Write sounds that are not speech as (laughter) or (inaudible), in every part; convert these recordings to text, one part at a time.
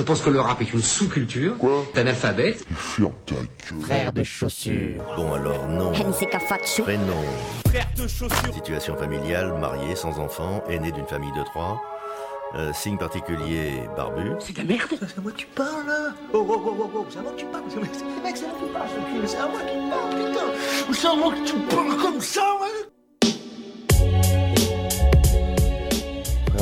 Je pense que le rap est une sous-culture Quoi d'analphabète. Ferme ta gueule. Frère de chaussures. Bon alors non. Prénom. Frère de chaussures. Situation familiale, marié, sans enfant, aîné d'une famille de trois. Euh, signe particulier, barbu. C'est de la merde. C'est à moi que tu parles là Oh oh oh oh oh, c'est à moi que tu parles C'est mec, mec, c'est à moi que tu parles, c'est à moi que tu parles, putain C'est à moi que tu parles comme ça, ouais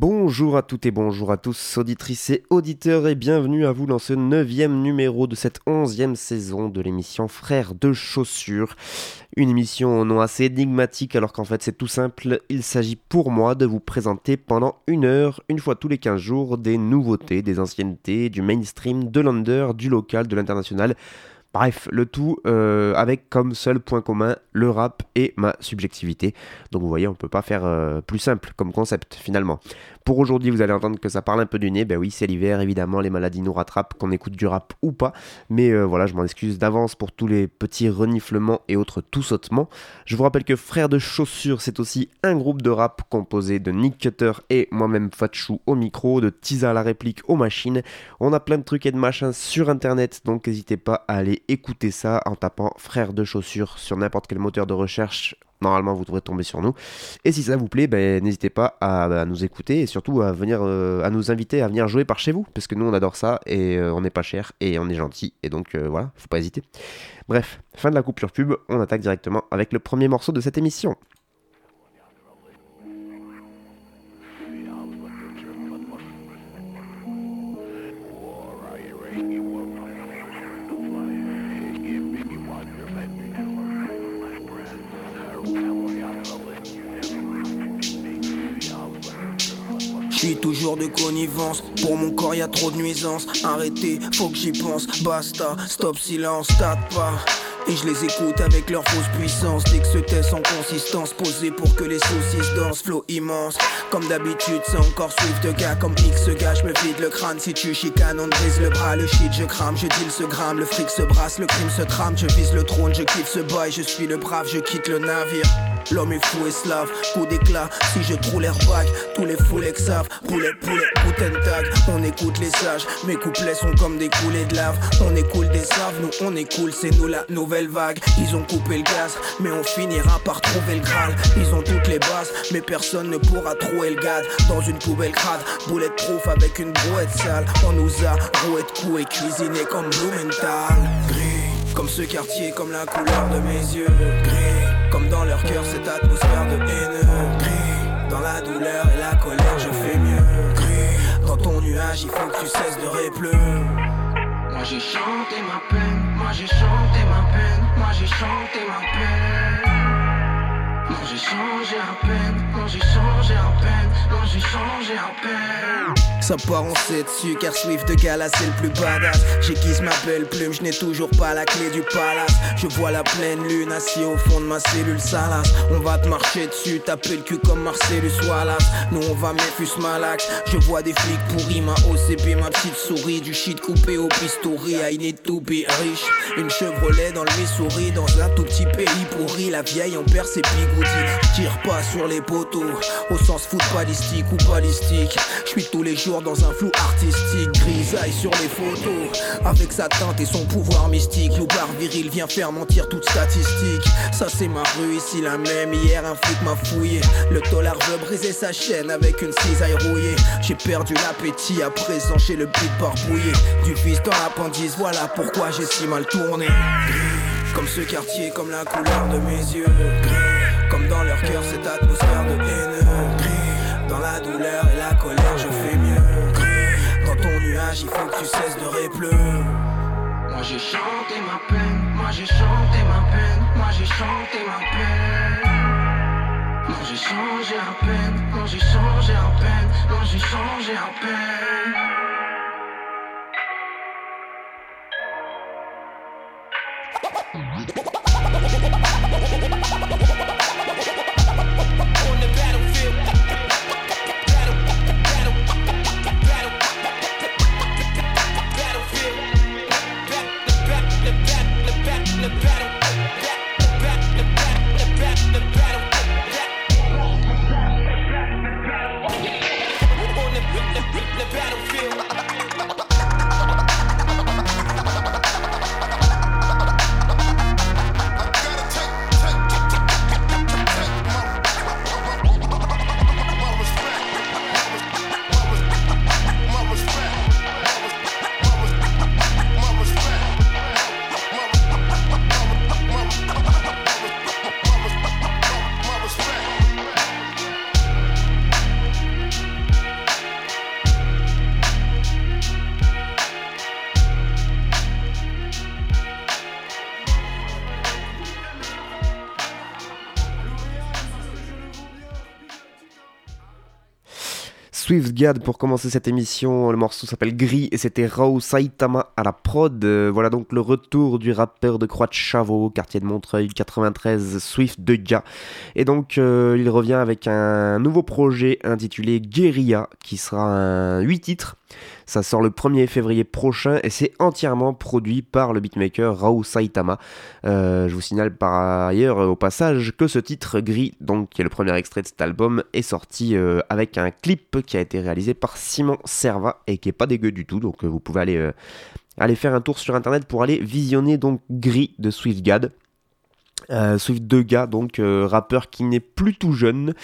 Bonjour à toutes et bonjour à tous, auditrices et auditeurs, et bienvenue à vous dans ce neuvième numéro de cette onzième saison de l'émission Frères de chaussures. Une émission au nom assez énigmatique alors qu'en fait c'est tout simple, il s'agit pour moi de vous présenter pendant une heure, une fois tous les 15 jours, des nouveautés, des anciennetés, du mainstream, de l'under, du local, de l'international. Bref, le tout euh, avec comme seul point commun le rap et ma subjectivité. Donc vous voyez, on peut pas faire euh, plus simple comme concept finalement. Pour aujourd'hui, vous allez entendre que ça parle un peu du nez. Ben oui, c'est l'hiver, évidemment, les maladies nous rattrapent, qu'on écoute du rap ou pas. Mais euh, voilà, je m'en excuse d'avance pour tous les petits reniflements et autres tout sautements. Je vous rappelle que Frères de Chaussures, c'est aussi un groupe de rap composé de Nick Cutter et moi-même Fatchou au micro, de Tiza à la réplique aux machines. On a plein de trucs et de machins sur internet, donc n'hésitez pas à aller écouter ça en tapant Frères de Chaussures sur n'importe quel moteur de recherche normalement vous devrez tomber sur nous. Et si ça vous plaît, ben, n'hésitez pas à, à nous écouter et surtout à venir euh, à nous inviter à venir jouer par chez vous, parce que nous on adore ça et euh, on n'est pas cher et on est gentil et donc euh, voilà, faut pas hésiter. Bref, fin de la coupure pub, on attaque directement avec le premier morceau de cette émission. De connivence, pour mon corps y a trop de nuisances. Arrêtez, faut que j'y pense, basta, stop silence, tape pas. Et je les écoute avec leur fausse puissance. Dès que ce test en consistance Posé pour que les saucisses dansent. Flow immense Comme d'habitude c'est encore Swift de gars Comme X ce gars je me vide le crâne. Si tu chicanes on brise le bras. Le shit je crame, je deal ce gramme. Le fric se brasse, le crime se trame. Je vise le trône, je kiffe ce boy. Je suis le brave, je quitte le navire L'homme est fou et slave, coup d'éclat Si je trouve l'airbag, tous les foulets savent Poulet, poulet, putain tag. On écoute les sages, mes couplets sont comme des coulées de lave. On écoule des saves, nous on cool C'est nous la nouvelle vague. Ils ont coupé le gaz, mais on finira par trouver le Graal. Ils ont toutes les bases, mais personne ne pourra trouver le gad Dans une poubelle crade, boulette proof avec une brouette sale. On nous a roué de cuisiné comme Blumenthal. Gris, comme ce quartier, comme la couleur de mes yeux comme dans leur cœur cette atmosphère de haine Gris, dans la douleur et la colère je fais mieux. Gris, dans ton nuage il faut que tu cesses de répleu Moi j'ai chanté ma peine, moi j'ai chanté ma peine, moi j'ai chanté ma peine j'ai changé à peine, moi j'ai changé à peine, moi j'ai changé à peine. Ça part en 7 sucre, Swift de gala c'est le plus badass. J'aiguise ma belle plume, je n'ai toujours pas la clé du palace. Je vois la pleine lune assis au fond de ma cellule salace. On va te marcher dessus, taper le cul comme Marcellus Wallace. Nous on va Memphis Malax. Je vois des flics pourris, ma OCP, ma petite souris. Du shit coupé au pistouri, I need to be riche Une Chevrolet dans le Missouri, dans un tout petit pays pourri. La vieille en perd ses bigoudis Tire pas sur les poteaux, au sens footballistique ou balistique Je suis tous les jours dans un flou artistique, grisaille sur les photos. Avec sa teinte et son pouvoir mystique, Loubar viril vient faire mentir toute statistique. Ça c'est ma rue, ici la même. Hier un flic m'a fouillé. Le tolard veut briser sa chaîne avec une cisaille rouillée. J'ai perdu l'appétit à présent chez le beat barbouillé. Du fils dans l'appendice, voilà pourquoi j'ai si mal tourné. Comme ce quartier, comme la couleur de mes yeux. Dans leur cœur cette atmosphère de haine. Dans la douleur et la colère, je fais mieux. Dans ton nuage, il faut que tu cesses de répleu. Moi j'ai chanté ma peine, moi j'ai chanté ma peine, moi j'ai chanté ma peine. Moi j'ai changé à peine, moi j'ai changé à peine, moi j'ai changé à peine. Swiftgad pour commencer cette émission. Le morceau s'appelle Gris et c'était Rao Saitama à la prod. Euh, voilà donc le retour du rappeur de Croix de Chavaux, quartier de Montreuil 93, Swift de Et donc euh, il revient avec un nouveau projet intitulé Guerilla qui sera un 8 titres ça sort le 1er février prochain et c'est entièrement produit par le beatmaker Rao Saitama. Euh, je vous signale par ailleurs au passage que ce titre gris, donc qui est le premier extrait de cet album, est sorti euh, avec un clip qui a été réalisé par Simon Serva et qui est pas dégueu du tout. Donc euh, vous pouvez aller, aller faire un tour sur internet pour aller visionner donc Gris de SwiftGad. Euh, Swift Dega, donc euh, rappeur qui n'est plus tout jeune,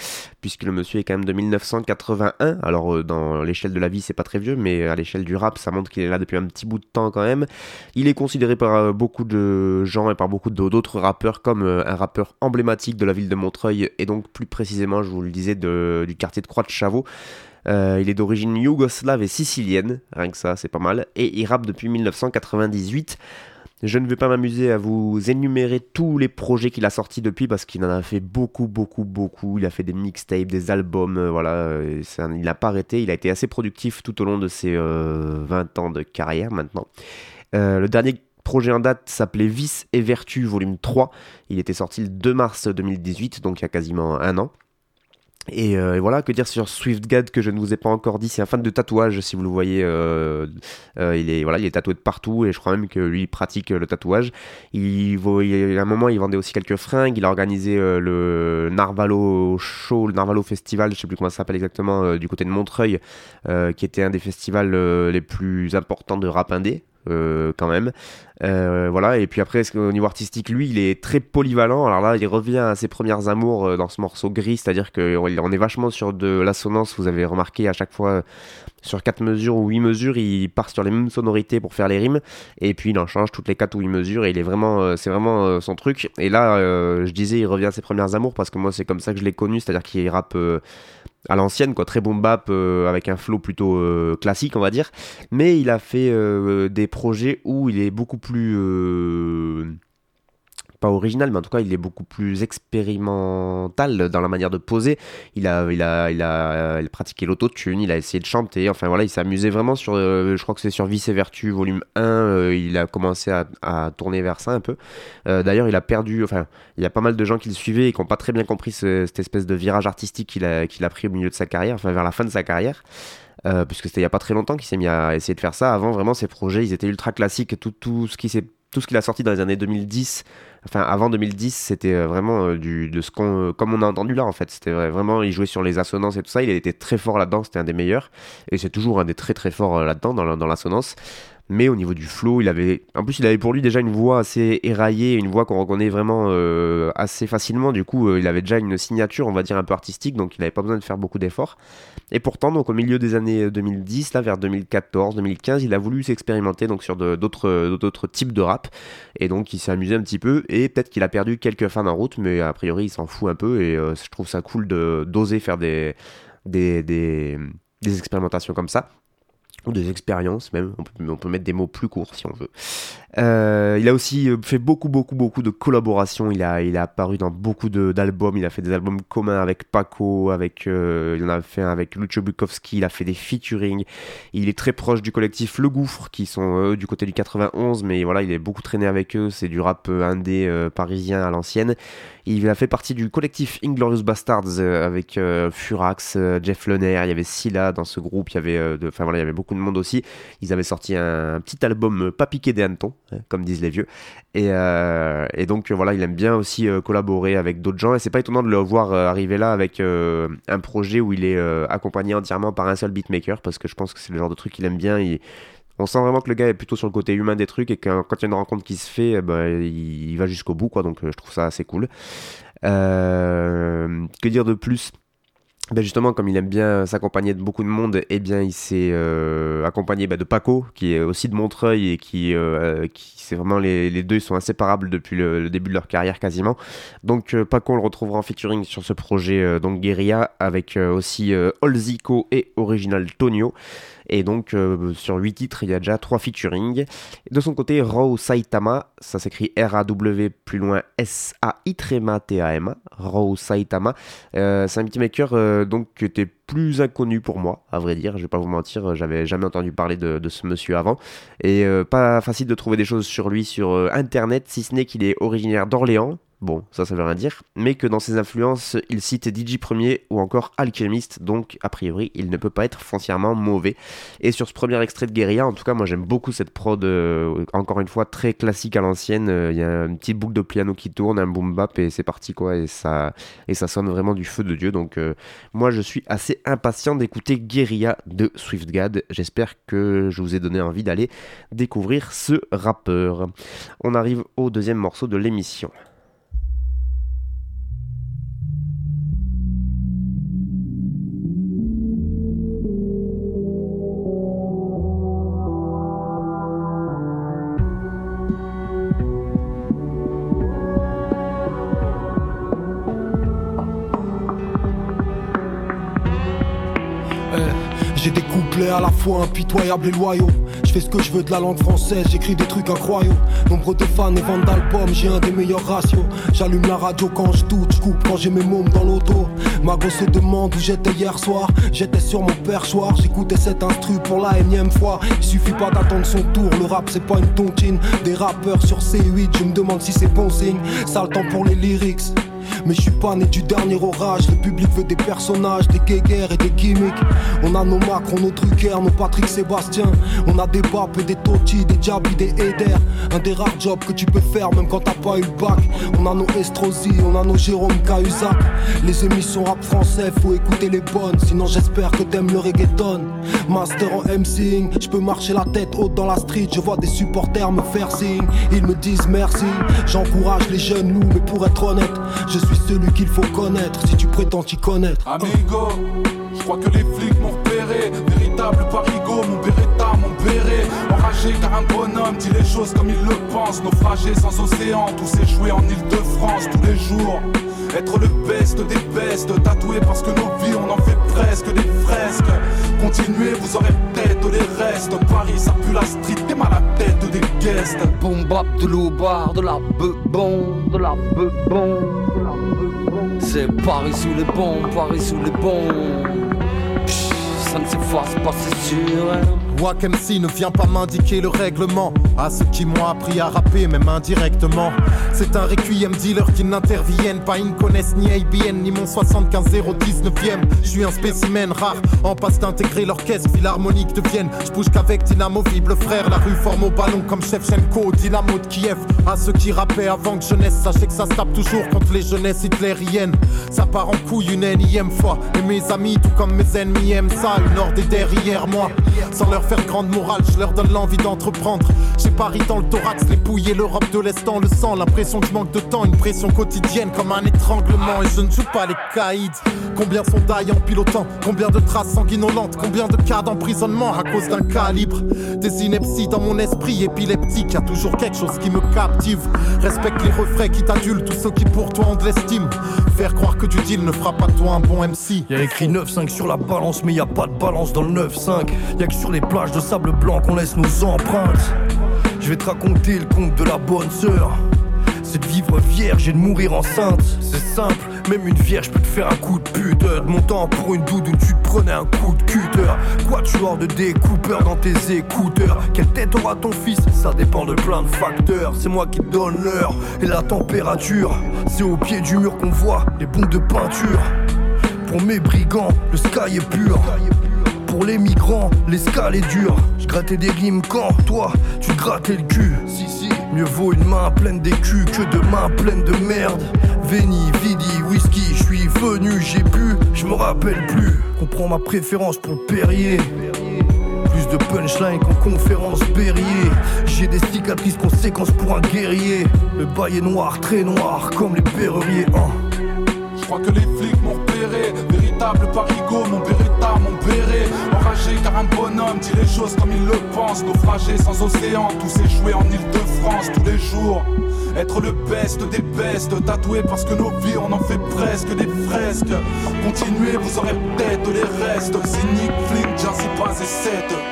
puisque le monsieur est quand même de 1981. Alors euh, dans l'échelle de la vie, c'est pas très vieux, mais à l'échelle du rap, ça montre qu'il est là depuis un petit bout de temps quand même. Il est considéré par beaucoup de gens et par beaucoup d'autres rappeurs comme un rappeur emblématique de la ville de Montreuil, et donc plus précisément, je vous le disais, du quartier de Croix de Chavaux. il est d'origine yougoslave et sicilienne, rien que ça, c'est pas mal, et il rappe depuis 1998. Je ne vais pas m'amuser à vous énumérer tous les projets qu'il a sortis depuis parce qu'il en a fait beaucoup, beaucoup, beaucoup. Il a fait des mixtapes, des albums, euh, voilà. Euh, il n'a pas arrêté. Il a été assez productif tout au long de ses 20 euh, ans de carrière maintenant. le dernier projet en date s'appelait Vice et Vertu, volume 3. Il était sorti le 2 mars 2018, donc il y a quasiment un an. Euh, et, voilà, que dire sur SwiftGad que je ne vous ai pas encore dit, c'est un fan de tatouage, si vous le voyez, euh, euh, il, est, voilà, il est tatoué de partout et je crois même que lui pratique le tatouage. Il, il, à un moment il vendait aussi quelques fringues, il a organisé le Narvalo Show, le Narvalo Festival, je sais plus comment ça s'appelle exactement, du côté de Montreuil, qui était un des festivals les plus importants de rap indé. Euh, quand même. Euh, voilà, et puis après, au niveau artistique, lui, il est très polyvalent? Alors là, il revient à ses premières amours euh, dans ce morceau gris, c'est-à-dire qu'on est vachement sur de l'assonance. Vous avez remarqué à chaque fois sur 4 mesures ou 8 mesures, il part sur les mêmes sonorités pour faire les rimes, et puis il en change toutes les 4 ou 8 mesures, et il est vraiment, c'est vraiment son truc. Et là, je disais, il revient à ses premières amours parce que moi, c'est comme ça que je l'ai connu, c'est-à-dire qu'il rappe à l'ancienne, quoi, très boom bap euh, avec un flow plutôt euh, classique, on va dire. Mais il a fait euh, des projets où il est beaucoup plus pas original, mais en tout cas, il est beaucoup plus expérimental dans la manière de poser. Il a, il a, il a, pratiqué l'autotune, il a essayé de chanter. Enfin voilà, il s'amusait vraiment sur. Euh, je crois que c'est sur Vice et Vertu, volume 1. Euh, il a commencé à, tourner vers ça un peu. Euh, d'ailleurs, il a perdu. Enfin, il y a pas mal de gens qui le suivaient et qui n'ont pas très bien compris cette espèce de virage artistique qu'il a, a pris au milieu de sa carrière, enfin vers la fin de sa carrière. puisque c'était il n'y a pas très longtemps qu'il s'est mis à essayer de faire ça. Avant, vraiment, ses projets, ils étaient ultra classiques. Tout, tout ce qui s'est tout ce qu'il a sorti dans les années 2010, enfin avant 2010, c'était euh, vraiment euh, du, de ce qu'on, euh, comme on a entendu là en fait. C'était vraiment, il jouait sur les assonances et tout ça. Il était très fort là-dedans, c'était un des meilleurs. Et c'est toujours un des très très forts là-dedans, dans, dans l'assonance mais au niveau du flow, il avait, en plus, il avait pour lui déjà une voix assez éraillée, une voix qu'on reconnaît vraiment euh, assez facilement. Du coup, euh, il avait déjà une signature, on va dire un peu artistique, donc il n'avait pas besoin de faire beaucoup d'efforts. Et pourtant, donc au milieu des années 2010, là vers 2014, 2015, il a voulu s'expérimenter donc sur d'autres types de rap, et donc il s'est amusé un petit peu. Et peut-être qu'il a perdu quelques fans en route, mais a priori, il s'en fout un peu. Et euh, je trouve ça cool d'oser faire des expérimentations comme ça des expériences même, on peut, on peut, mettre des mots plus courts si on veut. Euh, il a aussi euh, fait beaucoup, beaucoup, beaucoup de collaborations. Il a, il a apparu dans beaucoup d'albums. Il a fait des albums communs avec Paco, avec, euh, il en a fait un avec Lucio Bukowski. Il a fait des featuring. Il est très proche du collectif Le Gouffre, qui sont du côté du 91, mais voilà, il est beaucoup traîné avec eux. C'est du rap indé parisien à l'ancienne. Il a fait partie du collectif Inglorious Bastards avec Furax, Jeff Lenner. Il y avait Silla dans ce groupe. Il y avait, enfin voilà, il y avait beaucoup de monde aussi. Ils avaient sorti un, petit album pas piqué des hannetons comme disent les vieux. Et, euh, donc voilà, il aime bien aussi euh, collaborer avec d'autres gens. Et c'est pas étonnant de le voir euh, arriver là avec un projet où il est accompagné entièrement par un seul beatmaker, parce que je pense que c'est le genre de truc qu'il aime bien. on sent vraiment que le gars est plutôt sur le côté humain des trucs et que quand il y a une rencontre qui se fait, eh ben, il, va jusqu'au bout, quoi. Donc je trouve ça assez cool. que dire de plus? Ben justement, comme il aime bien s'accompagner de beaucoup de monde, eh bien, il s'est euh, accompagné bah, de Paco, qui est aussi de Montreuil et qui, euh, qui c'est vraiment les, deux sont inséparables depuis le, début de leur carrière quasiment. Donc euh, Paco, on le retrouvera en featuring sur ce projet donc Guerilla avec aussi Olzico et Original Tonio. Et donc euh, sur 8 titres, il y a déjà 3 featuring. De son côté, Raw Saitama, ça s'écrit R-A-W plus loin S-A-I-T-A-M-A, Raw Saitama. Euh, c'est un beatmaker euh, donc qui était plus inconnu pour moi, à vrai dire, je vais pas vous mentir, j'avais jamais entendu parler de, ce monsieur avant. Et euh, pas facile de trouver des choses sur lui sur internet, si ce n'est qu'il est originaire d'Orléans, Bon, ça, ça veut rien dire, mais que dans ses influences, il cite DJ Premier ou encore Alchemist, donc a priori, il ne peut pas être foncièrement mauvais. Et sur ce premier extrait de Guerilla, en tout cas, moi j'aime beaucoup cette prod, euh, encore une fois, très classique à l'ancienne. Euh, Il y a une petite boucle de piano qui tourne, un boom bap, et c'est parti quoi, et ça, et ça sonne vraiment du feu de Dieu. Donc, euh, moi je suis assez impatient d'écouter Guerilla de Swiftgad. J'espère que je vous ai donné envie d'aller découvrir ce rappeur. On arrive au deuxième morceau de l'émission. J'ai des couplets à la fois impitoyables et loyaux. Je fais ce que je veux de la langue française, j'écris des trucs incroyables. Nombre de fans et ventes d'albums, j'ai un des meilleurs ratios. J'allume la radio quand je doute, je coupe quand j'ai mes mômes dans l'auto. Ma gosse se demande où j'étais hier soir. J'étais sur mon perchoir, j'écoutais cet instru pour la énième fois. Il suffit pas d'attendre son tour, le rap c'est pas une tontine. Des rappeurs sur C8, je me demande si c'est bon signe. Sale temps pour les lyrics. Mais je suis pas né du dernier orage. Le public veut des personnages, des guéguerres et des gimmicks. On a nos Macron, nos Drucker, nos Patrick Sébastien. On a des Bap et des Totti, des Diaby, des Eder. Un des rares jobs que tu peux faire même quand t'as pas eu le bac. On a nos Estrosi, on a nos Jérôme Cahuzac. Les émissions rap français, faut écouter les bonnes. Sinon j'espère que t'aimes le reggaeton. Master en MCing, je peux marcher la tête haute dans la street. Je vois des supporters me faire signe. Ils me disent merci. J'encourage les jeunes loups, mais pour être honnête, je suis celui qu'il faut connaître. Si tu prétends t'y connaître. Amigo, je crois que les flics m'ont repéré. Véritable parigo, mon beretta, mon béret. Enragé car un bonhomme dit les choses comme il le pense. Naufragé sans océan, tous ces jouets en Ile-de-France tous les jours. Être le best des bestes, tatoué parce que nos vies on en fait presque des fresques. Continuez, vous aurez peut-être les restes. Paris ça pue la street, t'es mal à la tête des guests. Boom bap de l'eau-bar, de la beubon, de la beubon. C'est Paris sous les bombes, Paris sous les bombes. Pff, Ça ne s'efface pas, c'est sûr. hein. Wack MC ne vient pas m'indiquer le règlement. À ceux qui m'ont appris à rapper même indirectement. C'est un requiem dealer qui n'interviennent pas. Ils ne connaissent ni ABN ni mon 75 019ème Je suis un spécimen rare. En passe d'intégrer l'orchestre philharmonique de Vienne. Je bouge qu'avec d'inamovibles frères La rue forme au ballon comme Shevchenko Dynamo de Kiev. À ceux qui rappaient avant que jeunesse Sachez que ça se tape toujours contre les jeunesses hitlériennes. Ça part en couille une énième fois. Et mes amis tout comme mes ennemis aiment ça. Une horde est derrière moi. Sans leur faire grande morale, je leur donne l'envie d'entreprendre. J'ai Paris dans le thorax, les pouilles et l'Europe de l'Est dans le sang. L'impression que je manque de temps, une pression quotidienne comme un étranglement. Et je ne joue pas les caïds. Combien sont d'ailleurs en pilotant Combien de traces sanguinolentes Combien de cas d'emprisonnement à cause d'un calibre Des inepties dans mon esprit épileptique. Y a toujours quelque chose qui me captive. Respecte les refrains qui t'adulent, tous ceux qui pour toi ont de l'estime. Faire croire que du deal ne fera pas toi un bon MC. Y'a écrit 9-5 sur la balance, mais y a pas de balance dans le 9-5. Y'a que sur les de sable blanc qu'on laisse nos empreintes. Je vais te raconter le conte de la bonne sœur. C'est de vivre vierge et de mourir enceinte. C'est simple, même une vierge peut te faire un coup de pute. De mon temps pour une doudou, tu te prenais un coup de cutter. Quoi, tu hors de découpeur dans tes écouteurs? Quelle tête aura ton fils? Ça dépend de plein de facteurs. C'est moi qui te donne l'heure et la température. C'est au pied du mur qu'on voit les bombes de peinture. Pour mes brigands, le sky est pur. Pour les migrants, l'escale est dure. Je grattais des rimes quand toi, tu grattais le cul. Si, si. Mieux vaut une main pleine d'écus que deux mains pleines de merde. Veni, vidi, whisky, je suis venu, j'ai bu, je me rappelle plus. Comprends ma préférence pour le Perrier. Plus de punchline qu'en conférence Berrier. J'ai des cicatrices, conséquences pour un guerrier. Le bail est noir, très noir, comme les perreriers. hein. Je crois que les flics m'ont repéré. Parigo, mon beretta, mon béret. Enragé car un bonhomme dit les choses comme il le pense. Naufragé sans océan, tous ces jouets en Ile-de-France tous les jours. Être le best des bestes, tatoué parce que nos vies on en fait presque des fresques. Continuez, vous aurez peut-être les restes. Cynique, flic, Jazzy Baz et 7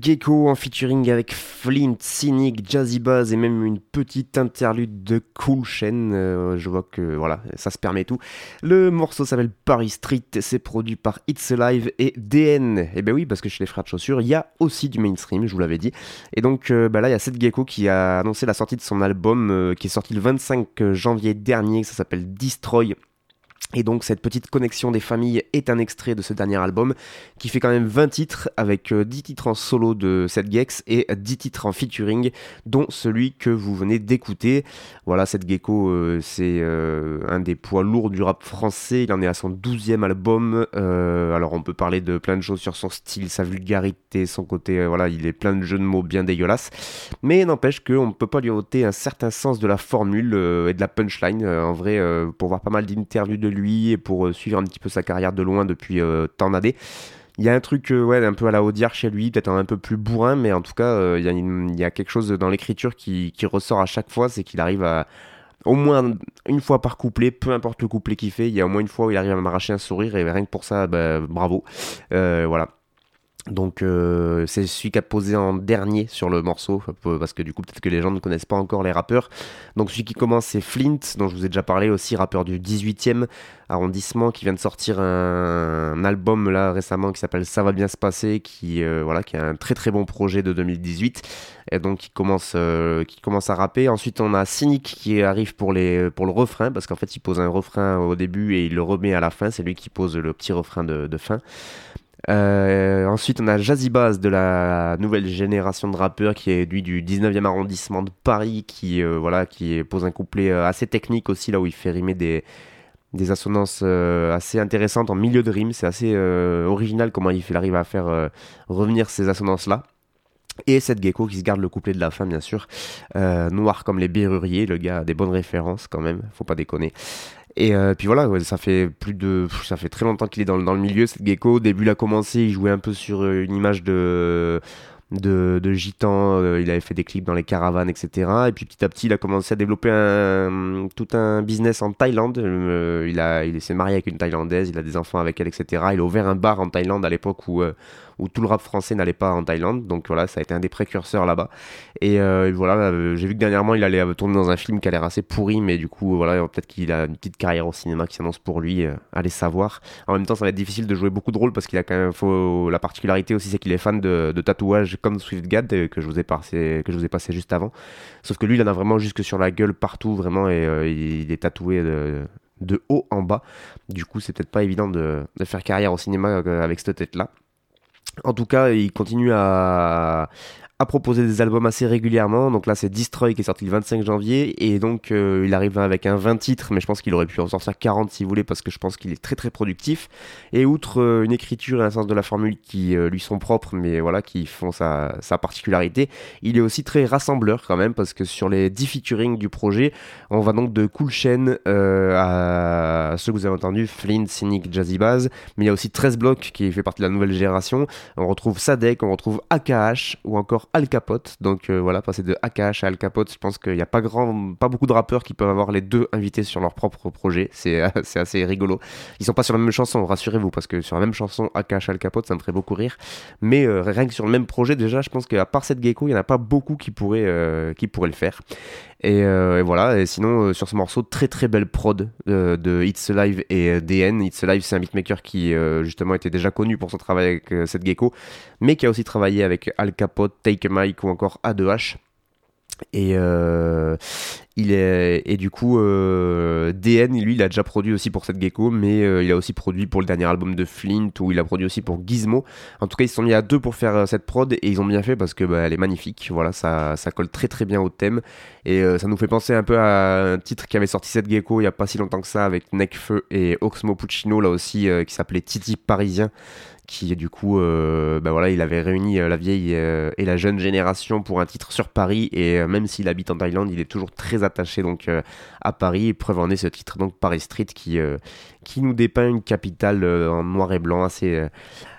Gecko en featuring avec Flint, Cynic, Jazzy Buzz et même une petite interlude de Cool Chain. Euh, je vois que voilà, ça se permet tout. Le morceau s'appelle Paris Street, c'est produit par It's Alive et DN. Et eh ben oui, parce que chez les frères de chaussures, il y a aussi du mainstream, je vous l'avais dit. Et donc euh, bah là, il y a Seth Gecko qui a annoncé la sortie de son album euh, qui est sorti le 25 janvier dernier, ça s'appelle Destroy. Et donc cette petite connexion des familles est un extrait de ce dernier album qui fait quand même 20 titres avec 10 euh, titres en solo de Seth Gex et 10 titres en featuring dont celui que vous venez d'écouter. Voilà, Seth Gecko euh, c'est euh, un des poids lourds du rap français, il en est à son 12e album. alors on peut parler de plein de choses sur son style, sa vulgarité, son côté, voilà, il est plein de jeux de mots bien dégueulasses. Mais n'empêche qu'on ne peut pas lui ôter un certain sens de la formule et de la punchline. en vrai, pour voir pas mal d'interviews de lui et pour euh, suivre un petit peu sa carrière de loin depuis euh, tant d'années. Il y a un truc euh, ouais, un peu à la Audiard chez lui, peut-être un peu plus bourrin, mais en tout cas, il, y a quelque chose dans l'écriture qui, qui, ressort à chaque fois, c'est qu'il arrive à, au moins une fois par couplet, peu importe le couplet qu'il fait, il y a au moins une fois où il arrive à m'arracher un sourire, et rien que pour ça, bah, bravo. voilà. Donc euh, c'est celui qui a posé en dernier sur le morceau, parce que du coup peut-être que les gens ne connaissent pas encore les rappeurs. Donc celui qui commence c'est Flint, dont je vous ai déjà parlé aussi, rappeur du 18e arrondissement, qui vient de sortir un, album là récemment qui s'appelle Ça va bien se passer, qui, euh, voilà, qui est un très très bon projet de 2018, et donc qui commence, euh, qui commence à rapper. Ensuite on a Cynic qui arrive pour, les, pour le refrain, parce qu'en fait il pose un refrain au début et il le remet à la fin, c'est lui qui pose le petit refrain de fin. Euh, ensuite, on a Jazzy de la nouvelle génération de rappeurs qui est lui du 19e arrondissement de Paris, qui, euh, voilà, qui pose un couplet euh, assez technique aussi, là où il fait rimer des, des assonances assez intéressantes en milieu de rime. C'est assez original comment il, arrive à faire revenir ces assonances-là. Et cette gecko qui se garde le couplet de la fin, bien sûr. noir comme les berruriers, le gars a des bonnes références quand même, faut pas déconner. Et euh, puis voilà, ça fait plus de, ça fait très longtemps qu'il est dans, dans, le milieu. Cette gecko, au début, il a commencé, il jouait un peu sur euh, une image de de, de gitan, euh, il avait fait des clips dans les caravanes, etc. Et puis petit à petit, il a commencé à développer un, tout un business en Thaïlande. il a, il s'est marié avec une Thaïlandaise, il a des enfants avec elle, etc. Il a ouvert un bar en Thaïlande à l'époque où, où tout le rap français n'allait pas en Thaïlande. Donc voilà, ça a été un des précurseurs là-bas. Et, euh, voilà, euh, j'ai vu que dernièrement il allait euh, tourner dans un film qui a l'air assez pourri, mais du coup, voilà, peut-être qu'il a une petite carrière au cinéma qui s'annonce pour lui. allez savoir. En même temps, ça va être difficile de jouer beaucoup de rôles parce qu'il a quand même faut, la particularité aussi, c'est qu'il est fan de tatouages comme SwiftGad que je vous ai passé, que je vous ai passé juste avant. Sauf que lui, il en a vraiment jusque sur la gueule partout, vraiment, et il est tatoué de, haut en bas. Du coup, c'est peut-être pas évident de, de, faire carrière au cinéma avec cette tête-là. En tout cas, il continue à, à proposer des albums assez régulièrement. Donc là, c'est Destroy qui est sorti le 25 janvier. Et donc, euh, il arrive avec un 20 titres, mais je pense qu'il aurait pu en sortir 40 s'il voulait, parce que je pense qu'il est très très productif. Et outre euh, une écriture et un sens de la formule qui euh, lui sont propres, mais voilà, qui font sa, particularité, il est aussi très rassembleur quand même, parce que sur les 10 featuring du projet, on va donc de Cool Chain à ceux que vous avez entendus, Flint, Cynic, Jazzy Baz, mais il y a aussi 13 blocs qui fait partie de la nouvelle génération. On retrouve Sadek, on retrouve AKH ou encore Al Capote. Donc euh, voilà, passer de AKH à Al Capote, je pense qu'il n'y a pas, grand, pas beaucoup de rappeurs qui peuvent avoir les deux invités sur leur propre projet. C'est (laughs) assez rigolo. Ils sont pas sur la même chanson, rassurez-vous, parce que sur la même chanson, AKH Al Capote, ça me ferait beaucoup rire. Mais euh, rien que sur le même projet, déjà, je pense qu'à part cette gecko, il n'y en a pas beaucoup qui pourraient, euh, qui pourraient le faire. Et, voilà, et sinon, sur ce morceau, très très belle prod de It's Alive et DN. It's Alive, c'est un beatmaker qui justement était déjà connu pour son travail avec cette gecko, mais qui a aussi travaillé avec Al Capote, Take Mike ou encore A2H. Et, euh, Il est, et du coup, euh, DN, lui, il a déjà produit aussi pour cette gecko, mais euh, il a aussi produit pour le dernier album de Flint, ou il a produit aussi pour Gizmo. En tout cas, ils se sont mis à deux pour faire euh, cette prod, et ils ont bien fait parce que bah, elle est magnifique. Voilà, ça, ça colle très très bien au thème, et ça nous fait penser un peu à un titre qui avait sorti cette gecko il y a pas si longtemps que ça, avec Necfeu et Oxmo Puccino, là aussi, qui s'appelait Titi Parisien qui du coup, euh, bah voilà, il avait réuni euh, la vieille euh, et la jeune génération pour un titre sur Paris et euh, même s'il habite en Thaïlande, il est toujours très attaché donc à Paris. Et preuve en est ce titre donc Paris Street qui qui nous dépeint une capitale en noir et blanc assez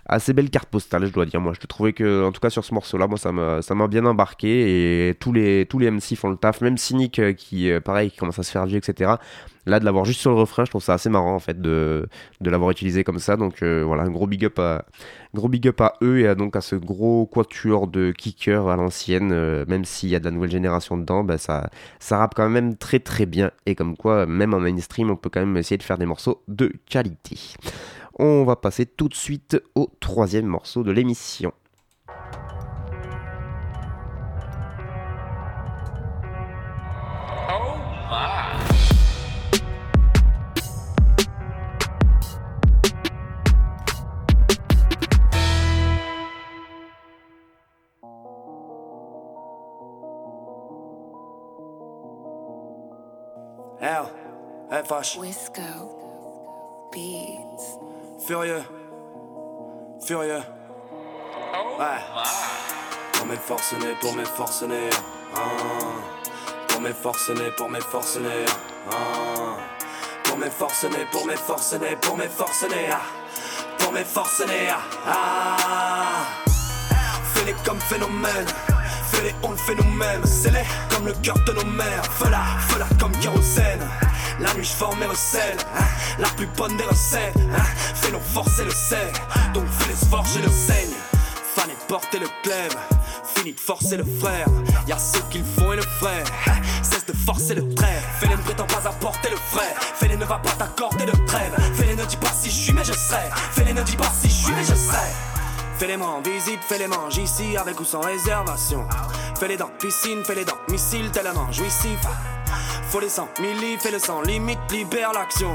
assez belle carte postale, je dois dire. Moi, je trouvais que, en tout cas, sur ce morceau-là, moi, ça m'a, bien embarqué et tous les, tous les MC font le taf, même Cynic euh, qui, euh, pareil, qui commence à se faire vieux, etc. Là, de l'avoir juste sur le refrain, je trouve ça assez marrant, en fait, de, l'avoir utilisé comme ça. Donc, euh, voilà, un gros big up à, gros big up à eux et à, donc à ce gros quatuor de kickers à l'ancienne, même s'il y a de la nouvelle génération dedans, bah, ça, ça rappe quand même très très bien. Et comme quoi, même en mainstream, on peut quand même essayer de faire des morceaux de qualité. On va passer tout de suite au troisième morceau de l'émission. L, FH, Wisco Beats. Furieux, furieux. Ouais. Pour mes forcenés, pour mes forcenés. Ah. Pour mes forcenés, pour mes forcenés. Ah. Pour mes forcenés, pour mes forcenés, pour mes forcenés. Ah. Pour mes forcenés. Ah. Fais-les comme phénomène. Fais-les, on le fait nous-mêmes. C'est-les comme le cœur de nos mères. Feu-la, feu-la comme kérosène. La nuit, je forme mes recettes. hein, La plus bonne des recettes. hein. Fais-nous forcer le sel. Donc fais-les forger le saigne. Fallait porter le glaive. Fini de forcer le frère. Y'a ceux qui le font et le frère. Cesse de forcer le trait. Fais-les ne prétend pas apporter le frère. Fais-les ne va pas t'accorder de trêve. Fais-les ne dis pas si je suis, mais je serai. Fais-les ne dis pas si je suis, mais je serai. Fais-les en visite, fais-les mange ici avec ou sans réservation. Fais-les dans piscine, fais-les dans missile tellement jouissif. Faut les sans milli, fais-le sans limite, libère l'action.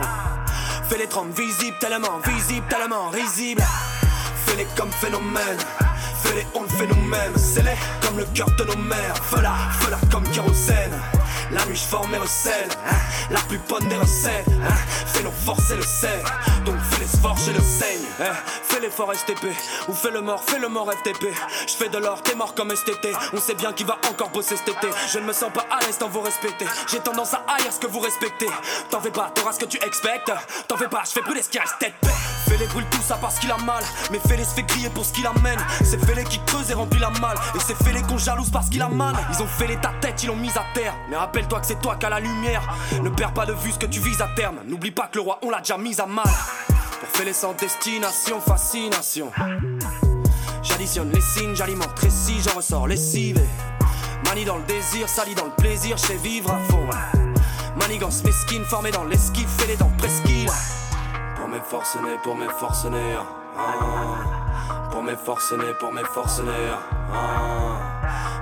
Fais-les 30 visibles, tellement visibles, tellement risibles. Fais-les comme phénomène. Fais-les, on le fait nous-mêmes. C'est-les comme le cœur de nos mères. Feu-la, feu-la comme kérosène. La nuit, je forme mes recettes. hein, La plus bonne des recettes. hein, Fais-nous forcer le sel. Donc fais-les se forger le saigne. hein, Fais l'effort STP. Ou fais le mort, fais le mort FTP. Je fais de l'or, t'es mort comme STT. On sait bien qui va encore bosser cet été. Je ne me sens pas à l'aise dans vous respecter. J'ai tendance à haïr ce que vous respectez. T'en fais pas, t'auras ce que tu expectes. T'en fais pas, je fais brûler ce qui reste tête. Fais-les brûle tout ça parce qu'il a mal. Mais fais-les se fait griller pour ce qu'il amène. C'est fais-les qui creuse et remplit la malle. Et c'est fais-les qu'on jalouse parce qu'il a mal. Ils ont fait les ta tête, ils l'ont mise à terre. Mais rappelle-toi que c'est toi qui as la lumière. Ne perds pas de vue ce que tu vises à terme. N'oublie pas que le roi, on l'a déjà mis à mal. Pour fais-les sans destination, fascination. J'additionne les signes, j'alimente récit, j'en ressors lessive. Manie dans le désir, sali dans le plaisir, je sais vivre à fond. Manigance mesquine, formée dans l'esquive, fais les dents presqu'île. Pour mes forcenés, pour mes forcenés. ah. Pour mes forcenés, pour mes forcenés. ah.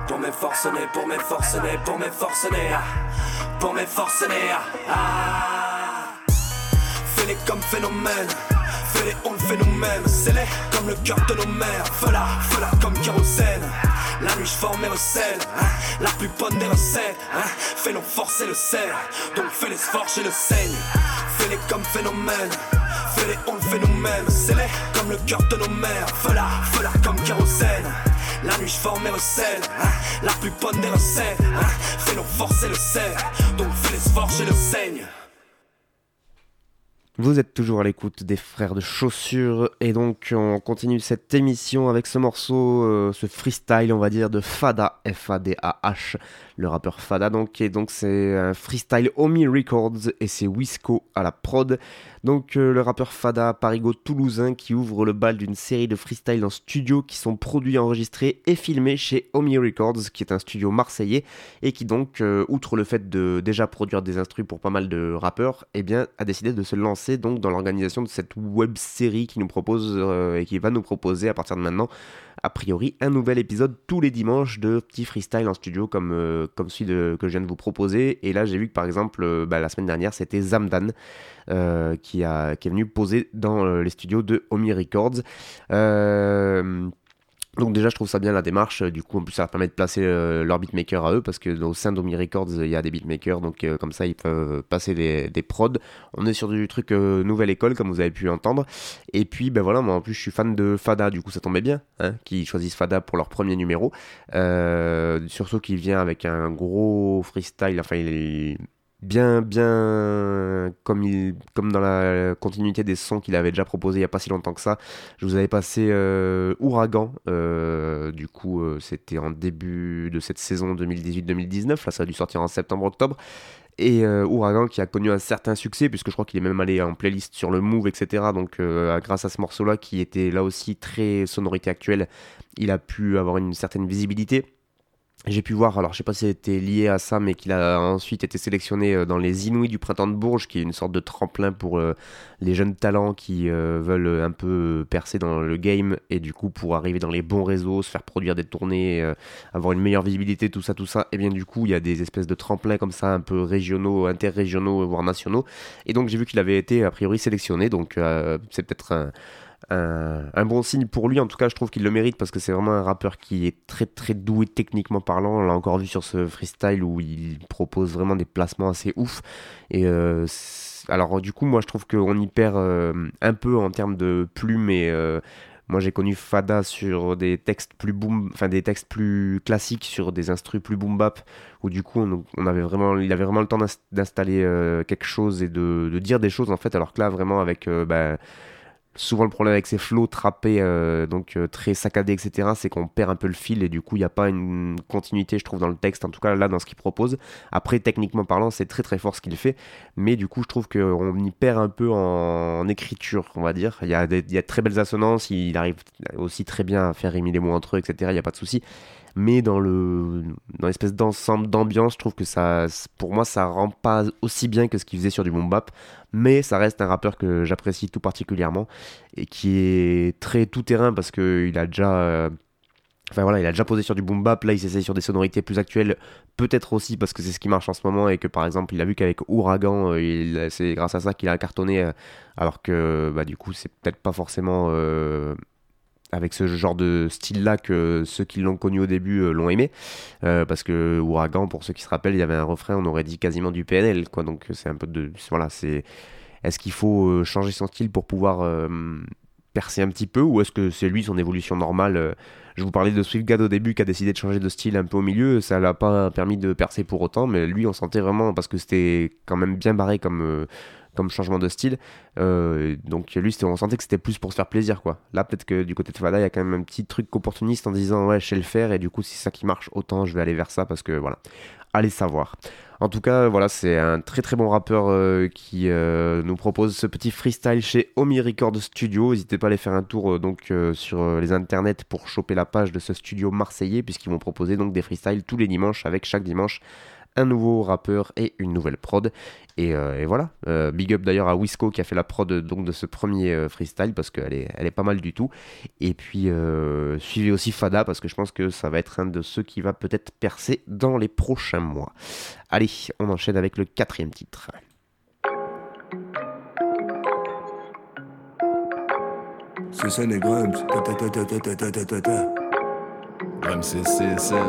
Pour mes forcenés, pour mes forcenés, pour mes forcenés. ah. Pour mes forcenés. ah. Fais-les comme phénomène. Fais-les, on le fait nous-mêmes. C'est-les comme le cœur de nos mères. Feu-la, feu-la comme kérosène. La nuit, je forme mes recettes. hein, La plus bonne des recettes. hein. Fais-nous forcer le sel. Donc fais-les se forger le saigne. Fais-les comme phénomène. Fais-les, on le fait nous-mêmes. C'est-les comme le cœur de nos mères. Feu-la, feu-la comme kérosène. La nuit, je forme mes recettes. hein, La plus bonne des recettes. hein. Fais-nous forcer le sel. Donc fais-les forger le saigne. Vous êtes toujours à l'écoute des frères de chaussures et donc on continue cette émission avec ce morceau, euh, ce freestyle on va dire de Fada, F-A-D-A-H, le rappeur Fada donc donc c'est un freestyle Omi Records et c'est Wisco à la prod. Donc euh, le rappeur Fada Parigo toulousain qui ouvre le bal d'une série de freestyle en studio qui sont produits, enregistrés et filmés chez Omi Records qui est un studio marseillais et qui donc euh, outre le fait de déjà produire des instrus pour pas mal de rappeurs, eh bien a décidé de se lancer donc dans l'organisation de cette web série qui nous propose euh, et qui va nous proposer à partir de maintenant a priori un nouvel épisode tous les dimanches de petits freestyle en studio comme, euh, celui que je viens de vous proposer. Et là, j'ai vu que par exemple, euh, bah, la semaine dernière, c'était Zamdan euh, qui, qui est venu poser dans les studios de Omi Records. Donc déjà je trouve ça bien la démarche, du coup en plus ça permet de placer euh, leur à eux parce que au sein d'Omi Records il y a des beatmakers donc euh, comme ça ils peuvent passer des, prods. On est sur du truc euh, nouvelle école comme vous avez pu entendre. Et puis ben voilà moi en plus je suis fan de Fada du coup ça tombait bien hein, qu'ils choisissent Fada pour leur premier numéro. Euh, surtout qu'il vient avec un gros freestyle, enfin il est bien bien comme dans la continuité des sons qu'il avait déjà proposé il y a pas si longtemps que ça je vous avais passé euh, Ouragan. Euh, du coup euh, c'était en début de cette saison 2018-2019 là ça a dû sortir en septembre-octobre. Et Ouragan qui a connu un certain succès puisque je crois qu'il est même allé en playlist sur le Move etc donc grâce à ce morceau là qui était là aussi très sonorité actuelle il a pu avoir une certaine visibilité j'ai pu voir, alors je sais pas si c'était lié à ça, mais qu'il a ensuite été sélectionné euh, dans les Inouïs du printemps de Bourges, qui est une sorte de tremplin pour euh, les jeunes talents qui euh, veulent un peu percer dans le game et du coup pour arriver dans les bons réseaux, se faire produire des tournées, avoir une meilleure visibilité, tout ça, tout ça. Et bien du coup, il y a des espèces de tremplins comme ça, un peu régionaux, interrégionaux, voire nationaux. Et donc j'ai vu qu'il avait été a priori sélectionné, donc c'est peut-être un un, bon signe pour lui. En tout cas, je trouve qu'il le mérite parce que c'est vraiment un rappeur qui est très très doué techniquement parlant. On l'a encore vu sur ce freestyle où il propose vraiment des placements assez ouf. Et euh, alors, du coup, moi je trouve qu'on y perd euh, un peu en termes de plume et. euh, moi j'ai connu Fada sur des textes plus boom, enfin des textes plus classiques sur des instrus plus boom bap où du coup on, avait vraiment, il avait vraiment le temps d'ins- d'installer quelque chose et de, dire des choses en fait alors que là vraiment avec bah, souvent le problème avec ces flots trappés, euh, donc euh, très saccadés, etc., c'est qu'on perd un peu le fil et du coup il n'y a pas une continuité, je trouve, dans le texte, en tout cas là dans ce qu'il propose. Après, techniquement parlant, c'est très très fort ce qu'il fait, mais du coup je trouve qu'on y perd un peu en, écriture, on va dire. Il y, a des, de très belles assonances, il arrive aussi très bien à faire rimer les mots entre eux, etc., il n'y a pas de souci. Mais dans le dans l'espèce d'ensemble d'ambiance, je trouve que ça, pour moi, ça rend pas aussi bien que ce qu'il faisait sur du boom bap. Mais ça reste un rappeur que j'apprécie tout particulièrement et qui est très tout terrain parce que il a déjà euh, Enfin voilà, il a déjà posé sur du boom bap, là il s'essaye sur des sonorités plus actuelles, peut-être aussi parce que c'est ce qui marche en ce moment et que par exemple il a vu qu'avec Ouragan, euh, c'est grâce à ça qu'il a cartonné, euh, alors que bah, du coup c'est peut-être pas forcément avec ce genre de style-là que ceux qui l'ont connu au début euh, l'ont aimé, Euh, parce que Ouragan, pour ceux qui se rappellent, il y avait un refrain, on aurait dit quasiment du PNL, quoi, donc c'est un peu de... Voilà, c'est... Est-ce qu'il faut euh, changer son style pour pouvoir euh, percer un petit peu ou est-ce que c'est lui son évolution normale euh, Je vous parlais de Swiftgad au début qui a décidé de changer de style un peu au milieu, ça l'a pas permis de percer pour autant, mais lui on sentait vraiment parce que c'était quand même bien barré comme, euh, comme changement de style. Euh, donc lui on sentait que c'était plus pour se faire plaisir quoi. Là peut-être que du côté de Fada il y a quand même un petit truc opportuniste en disant ouais je sais le faire et du coup si c'est ça qui marche autant je vais aller vers ça parce que voilà. Allez savoir. En tout cas, voilà, c'est un très très bon rappeur euh, qui euh, nous propose ce petit freestyle chez Omi Record Studio. N'hésitez pas à aller faire un tour donc sur les internets pour choper la page de ce studio marseillais puisqu'ils vont proposer donc des freestyles tous les dimanches avec chaque dimanche un nouveau rappeur et une nouvelle prod. Et, euh, et voilà. Euh, big up d'ailleurs à Wisco qui a fait la prod donc de ce premier euh, freestyle parce qu'elle est, elle est pas mal du tout. Et puis euh, suivez aussi Fada parce que je pense que ça va être un de ceux qui va peut-être percer dans les prochains mois. Allez, on enchaîne avec le quatrième titre.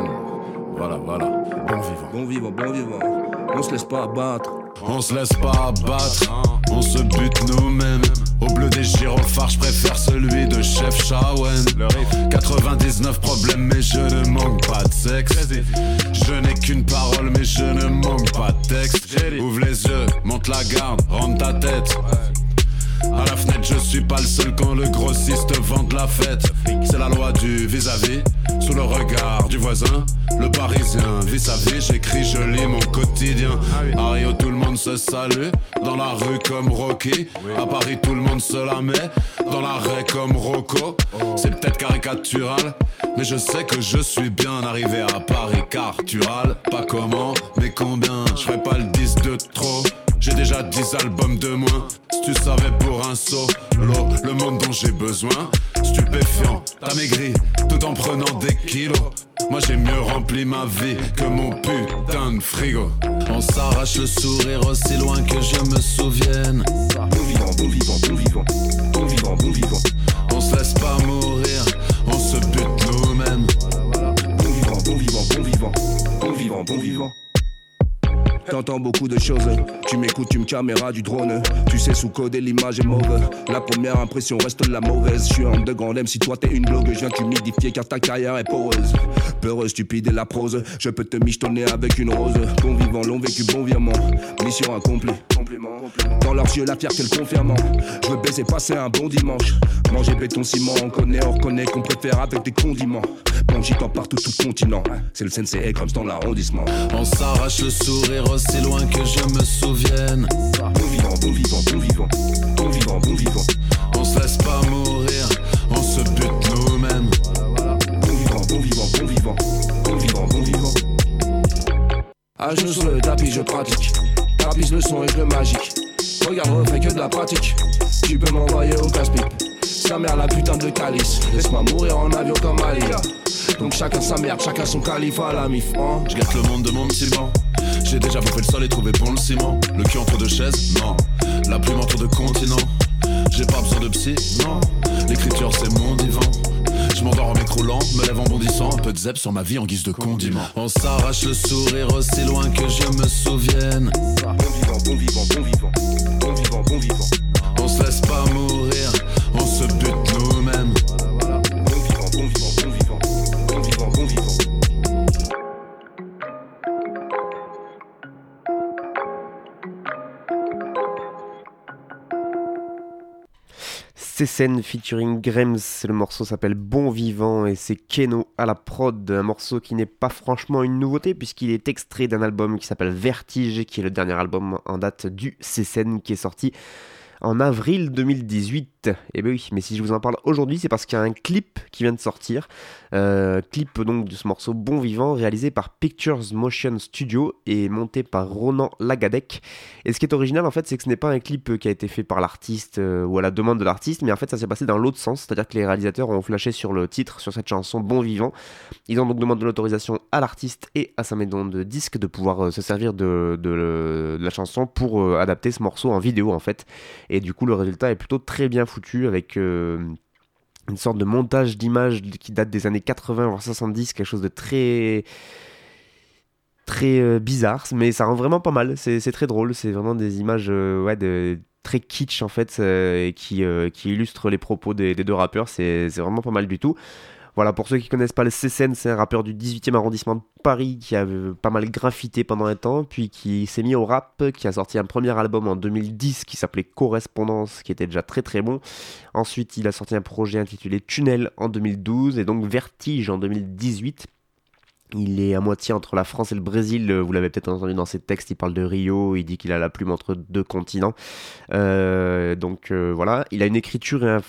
Et voilà, voilà. Bon vivant. Bon vivant, bon vivant. On se laisse pas abattre. On se laisse pas abattre, on se bute nous-mêmes. Au bleu des gyrophares, je préfère celui de Chef Shawen. 99 problèmes, mais je ne manque pas de sexe. Je n'ai qu'une parole, mais je ne manque pas de texte. Ouvre les yeux, monte la garde, rentre ta tête. À la fenêtre, je suis pas le seul quand le grossiste vend de la fête. C'est la loi du vis à vis sous le regard du voisin. Le parisien vit sa vie, j'écris, je lis mon quotidien. À Rio, tout le monde se salue, dans la rue comme Rocky. À Paris, tout le monde se la met, dans l'arrêt comme Rocco. C'est peut-être caricatural, mais je sais que je suis bien arrivé à Paris, car tu râles. Pas comment, mais combien, je ferai pas le 10 de trop. J'ai déjà 10 albums de moins. Si tu savais pour un l'eau, le monde dont j'ai besoin. Stupéfiant, t'as maigri tout en prenant des kilos. Moi j'ai mieux rempli ma vie que mon putain de frigo. On s'arrache le sourire aussi loin que je me souvienne. Bon vivant, bon vivant, bon vivant. Bon vivant, bon vivant. On se laisse pas mourir, on se bute nous-mêmes. Bon vivant, bon vivant, bon vivant. Bon vivant, bon vivant. T'entends beaucoup de choses, tu m'écoutes, tu me caméra du drone. Tu sais sous-coder, l'image est mauvaise. La première impression reste la mauvaise. Je suis un de grand si toi t'es une blogue, je viens t'humidifier car ta carrière est poreuse. Peureuse, stupide et la prose, je peux te michetonner avec une rose. Bon vivant, long vécu, bon virement. Mission accomplie. Dans leurs yeux, la fierté le confirmant. Je veux baiser, passer un bon dimanche. Manger béton, ciment, on connaît, on reconnaît qu'on préfère avec des condiments. Bon, j'y partout, tout continent. C'est le sensei comme dans l'arrondissement. On s'arrache le sourire aussi loin que je me souvienne. Bon vivant, bon vivant, bon vivant. Bon vivant, bon vivant. On se laisse pas mourir, on se bute nous-mêmes. Bon vivant, bon vivant, bon vivant. Bon vivant, bon vivant. À genoux sur le tapis, je pratique. Tapis le son et le magique. Regarde, refais que de la pratique. Tu peux m'envoyer au casse-pipe. Sa mère la putain de calice. Laisse-moi mourir en avion comme Ali. Donc chacun sa merde, chacun son calife à la mif. Hein. Je gâte le monde de mon petit. J'ai déjà bouffé le sol et trouvé bon le ciment. Le cul entre deux chaises, non. La plume entre deux continents. J'ai pas besoin de psy, non. L'écriture c'est mon divan. Je m'endors en micro lent, me lève en bondissant. Un peu de zep sur ma vie en guise de condiment. On s'arrache le sourire aussi loin que je me souvienne. Bon vivant, bon vivant, bon vivant. Bon vivant, bon vivant. On se laisse pas mourir, on se bute Cécène featuring Grems, le morceau s'appelle Bon Vivant et c'est Keno à la prod, un morceau qui n'est pas franchement une nouveauté puisqu'il est extrait d'un album qui s'appelle Vertige, qui est le dernier album en date du Cécène qui est sorti en avril 2018. Et ben oui, mais si je vous en parle aujourd'hui, c'est parce qu'il y a un clip qui vient de sortir. Euh, clip donc de ce morceau Bon Vivant, réalisé par Pictures Motion Studio et monté par Ronan Lagadec. Et ce qui est original en fait, c'est que ce n'est pas un clip qui a été fait par l'artiste euh, ou à la demande de l'artiste, mais en fait ça s'est passé dans l'autre sens, c'est-à-dire que les réalisateurs ont flashé sur le titre, sur cette chanson Bon Vivant. Ils ont donc demandé l'autorisation à l'artiste et à sa maison de disque de pouvoir euh, se servir de, de, la chanson pour adapter ce morceau en vidéo en fait. Et du coup, le résultat est plutôt très bien foutu avec euh, une sorte de montage d'images qui date des années 80 voire 70, quelque chose de très très euh, bizarre, mais ça rend vraiment pas mal. C'est très drôle. C'est vraiment des images euh, très kitsch en fait, et qui, illustrent les propos des, deux rappeurs. C'est vraiment pas mal du tout. Voilà, pour ceux qui connaissent pas le CCN, c'est un rappeur du 18e arrondissement de Paris qui a euh, pas mal graffité pendant un temps, puis qui s'est mis au rap, qui a sorti un premier album en 2010 qui s'appelait Correspondance, qui était déjà très très bon. Ensuite, il a sorti un projet intitulé Tunnel en 2012 et donc Vertige en 2018. Il est à moitié entre la France et le Brésil. Vous l'avez peut-être entendu dans ses textes. Il parle de Rio. Il dit qu'il a la plume entre deux continents. Euh, donc euh, voilà. Il a une écriture et un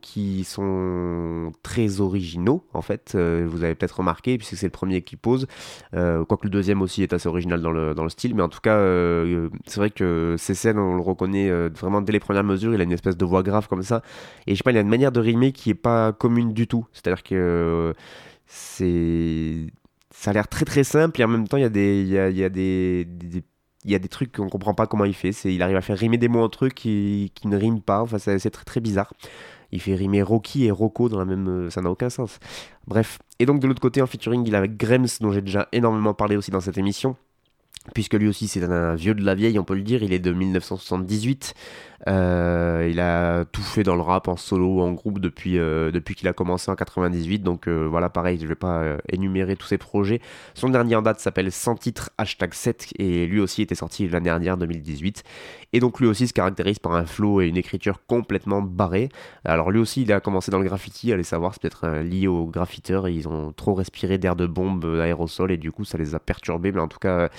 qui sont très originaux en fait. Euh, vous avez peut-être remarqué puisque c'est le premier qu'il pose. Euh, quoique le deuxième aussi est assez original dans le, dans le style. Mais en tout cas, euh, c'est vrai que ces scènes, on le reconnaît vraiment dès les premières mesures. Il a une espèce de voix grave comme ça. Et je sais pas, il a une manière de rimer qui est pas commune du tout. C'est-à-dire que c'est ça a l'air très très simple et en même temps il y a des il y a, il y a des, il y a des trucs qu'on comprend pas comment il fait c'est il arrive à faire rimer des mots entre eux qui, qui ne riment pas enfin c'est très très bizarre il fait rimer Rocky et Rocco dans la même euh, ça n'a aucun sens. Bref. Et donc de l'autre côté en featuring il est avec Grems dont j'ai déjà énormément parlé aussi dans cette émission puisque lui aussi c'est un vieux de la vieille on peut le dire il est de 1978 Euh, il a tout fait dans le rap en solo en groupe depuis, euh, qu'il a commencé en 98 donc euh, voilà pareil je vais pas énumérer tous ses projets. Son dernier en date s'appelle Sans titre hashtag 7 et lui aussi était sorti l'année dernière 2018 et donc lui aussi se caractérise par un flow et une écriture complètement barrée. Alors lui aussi il a commencé dans le graffiti allez savoir c'est peut-être lié aux graffiteurs ils ont trop respiré d'air de bombe d'aérosol et du coup ça les a perturbés. Mais en tout cas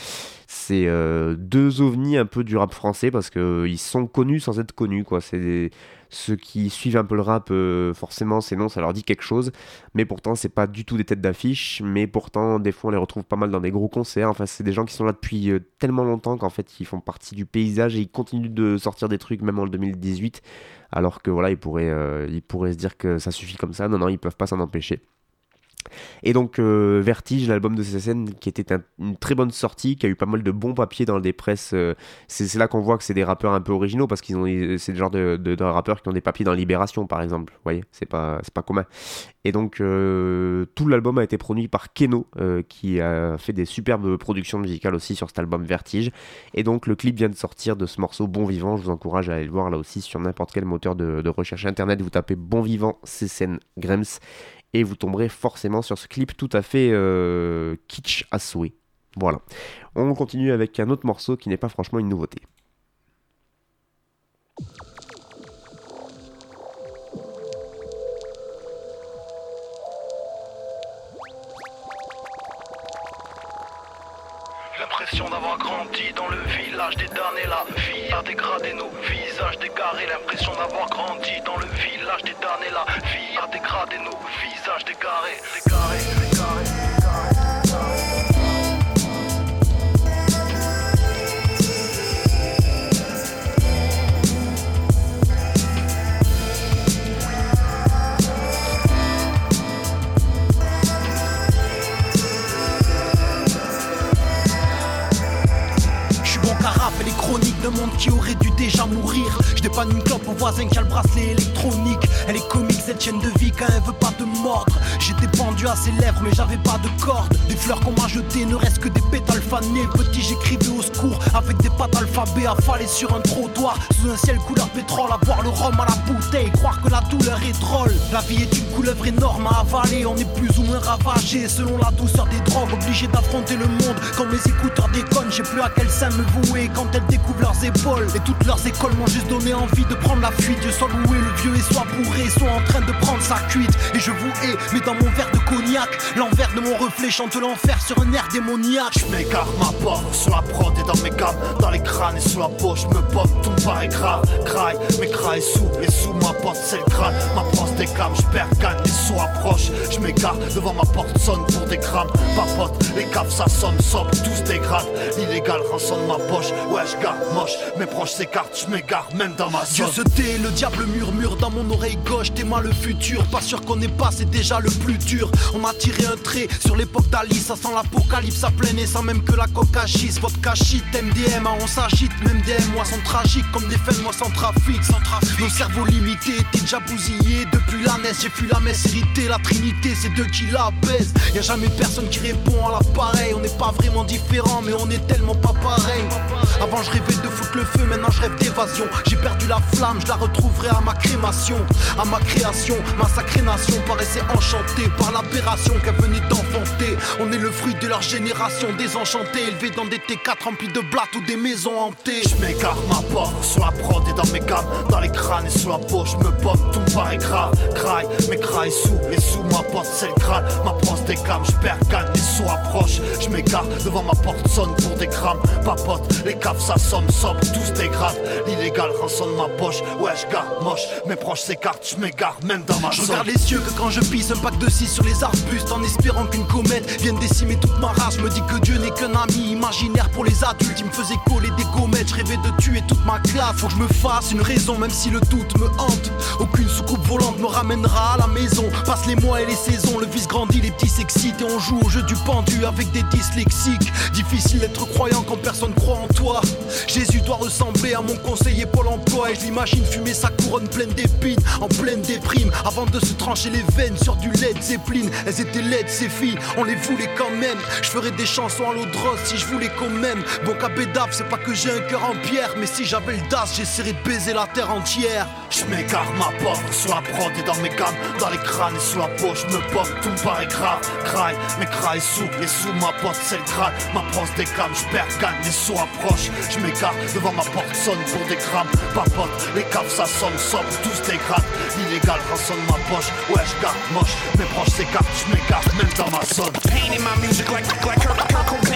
c'est euh, deux ovnis un peu du rap français parce que euh, sont connus sans être connus quoi. C'est ceux qui suivent un peu le rap euh, forcément ces noms ça leur dit quelque chose. Mais pourtant c'est pas du tout des têtes d'affiche. Mais pourtant des fois on les retrouve pas mal dans des gros concerts. Enfin c'est des gens qui sont là depuis euh, tellement longtemps qu'en fait ils font partie du paysage et ils continuent de sortir des trucs même en 2018 alors que voilà ils pourraient ils pourraient se dire que ça suffit comme ça. Non non ils peuvent pas s'en empêcher Et donc euh, Vertige, l'album de CSN, qui était un- une très bonne sortie, qui a eu pas mal de bons papiers dans des presses. euh, c'est là qu'on voit que c'est des rappeurs un peu originaux parce qu'ils ont, c'est le genre de, rappeurs qui ont des papiers dans Libération, par exemple. Vous voyez, c'est pas, pas commun. Et donc euh, tout l'album a été produit par Keno, qui a fait des superbes productions musicales aussi sur cet album Vertige. Et donc le clip vient de sortir de ce morceau Bon Vivant. Je vous encourage à aller le voir là aussi sur n'importe quel moteur de, de recherche internet. Vous tapez Bon Vivant, CSN Grems et vous tomberez forcément sur ce clip tout à fait euh, kitsch à souhait. Voilà. On continue avec un autre morceau qui n'est pas franchement une nouveauté. L'impression d'avoir grandi dans le village des damnés, la vie a dégradé nos visages dégarés. L'impression d'avoir grandi dans le village des damnés, la vie a dégradé nos visages Je suis bon qu'à rappeler les chroniques d'un monde qui aurait dû déjà mourir. Je dépanne une clope au voisin qui a le bracelet électronique. Elle est comique cette chaîne de vie quand elle veut pas te mordre. J'étais pendu à ses lèvres mais j'avais pas de corde. Des fleurs qu'on m'a jetées ne restent que des pétales fanés. Petit j'écrivais au secours avec des pattes alphabet affalées sur un trottoir. Sous un ciel couleur pétrole à boire le rhum à la bouteille. Croire que la douleur est drôle. La vie est une couleuvre énorme à avaler. On est plus ou moins ravagé selon la douceur des drogues. Obligé d'affronter le monde quand mes écouteurs déconnent. J'ai plus à quel sein me vouer quand elles découvrent leurs épaules. Et toutes leurs écoles m'ont juste donné envie de prendre la fuite. Je sois loué, le vieux est soit bourré, soit en train de prendre sa cuite. Et je vous hais, mais dans mon verre de cognac, l'envers de mon reflet chante l'enfer sur un air démoniaque. Je m'écarte ma porte sur la prod et dans mes gammes Dans les crânes et sous la poche me pompe tout me paraît grave. Craille, mes crailles sous et sous ma porte c'est le crâne. Ma brosse déclame, je perds gagne les sous approchent. Je m'égare devant ma porte sonne pour des grammes. Papote, les caves ça sonne sobre, tout se dégrade L'illégal rançonne ma poche, ouais je garde moche. Mes proches s'écartent, je m'égare même dans ma Dieu zone. se tait, le diable murmure dans mon oreille gauche, moi le futur. Pas sûr qu'on n'est pas, c'est déjà le plus dur. On m'a tiré un trait sur l'époque d'Ali, ça sent l'apocalypse à plein et sans même que la coca schiste. Vodka shit, MDMA, on s'agite, même des mois sont tragiques comme des fins de mois sans trafic. Sans trafic. Nos cerveaux limités étaient déjà bousillés depuis la naisse. J'ai fui la messe héritée, la trinité, c'est deux qui la baissent. Y a jamais personne qui répond à l'appareil. On n'est pas vraiment différents, mais on est tellement pas pareil. Avant je rêvais de foutre le feu, maintenant je rêve d'évasion. J'ai perdu la flamme, je la retrouverai à ma crémation, à ma création. Ma sacrée nation paraissait enchantée par l'aberration qu'elle venait d'enfanter. On est le fruit de leur génération désenchantée, élevé dans des T4 remplis de blattes ou des maisons hantées. Je m'écarte ma porte sur la prod et dans mes gammes Dans les crânes et sous la poche je me pompe tout paraît grave Craille, mes crailles sous et sous ma porte c'est le crâne Ma brosse déclame, je perds sous approchent Je m'égare devant ma porte sonne pour des grammes Papote, les caves ça tout se dégrade L'illégal rançonne ma poche, ouais je garde moche Mes proches s'écartent, je m'égare même dans ma Je regarde les cieux que quand je pisse un pack de 6 sur les arbustes En espérant qu'une comète vienne décimer toute ma race. Je me dis que Dieu n'est qu'un ami imaginaire pour les adultes. Il me faisait coller des gommettes, je rêvais de tuer toute ma classe. Faut que je me fasse une raison même si le doute me hante. Aucune soucoupe volante me ramènera à la maison. Passe les mois et les saisons, le vice grandit, les petits s'excitent Et on joue au jeu du pendu avec des dyslexiques. Difficile d'être croyant quand personne croit en toi. Jésus doit ressembler à mon conseiller Pôle emploi Et je l'imagine fumer sa couronne pleine d'épines. En pleine déprime Avant de se trancher les veines sur du Led Zeppelin. Elles étaient laides ces filles, on les voulait quand même. Je ferais des chansons à l'eau de rose si je voulais quand même. Bon Bédaf, c'est pas que j'ai un cœur en pierre Mais si j'avais le DAS j'essaierais de baiser la terre entière. Je m'égare ma porte sur la prod et dans mes gammes Dans les crânes et sous la poche je me pompe tout me paraît grave. Craille, mes crailles sous et sous ma porte c'est le crâne Ma brosse déclame, je perds gagne les sous approchent. Je m'égare devant ma porte sonne pour des grammes. Papote, les caves ça sonne sobre, tout se dégrade L'illégal rançonne ma poche, ouais je garde moche. Mes proches s'écartent, je m'égare même dans ma zone. Painting my music like like.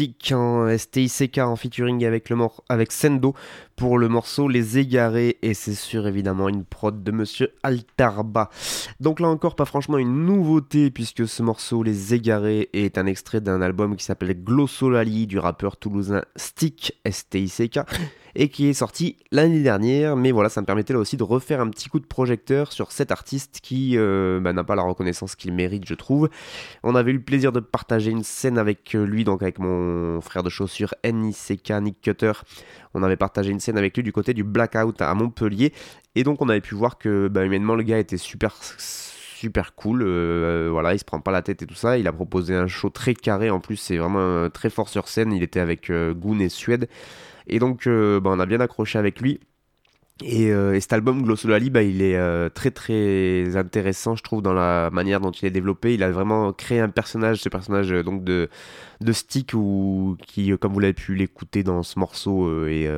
Hardcore, boom back. Stick en featuring avec, le mor- avec Sendo pour le morceau Les Égarés et c'est sûr évidemment une prod de monsieur Altarba. Donc là encore pas franchement une nouveauté puisque ce morceau Les Égarés est un extrait d'un album qui s'appelle Glossolali du rappeur toulousain Stick STICK et qui est sorti l'année dernière. Mais voilà ça me permettait là aussi de refaire un petit coup de projecteur sur cet artiste qui euh, bah, n'a pas la reconnaissance qu'il mérite je trouve. On avait eu le plaisir de partager une scène avec euh, lui donc avec mon frère de chaussures NICK Nick Cutter. On avait partagé une scène avec lui du côté du Blackout à Montpellier. Et donc on avait pu voir que bah, humainement le gars était super super cool, euh, voilà, il se prend pas la tête et tout ça, il a proposé un show très carré, en plus c'est vraiment très fort sur scène, il était avec euh, et Suède, et donc euh, bah, on a bien accroché avec lui, et, euh, et cet album Glossolali, bah, il est euh, très très intéressant, je trouve, dans la manière dont il est développé. Il a vraiment créé un personnage, ce personnage donc de, de Stick, ou, qui, comme vous l'avez pu l'écouter dans ce morceau, est,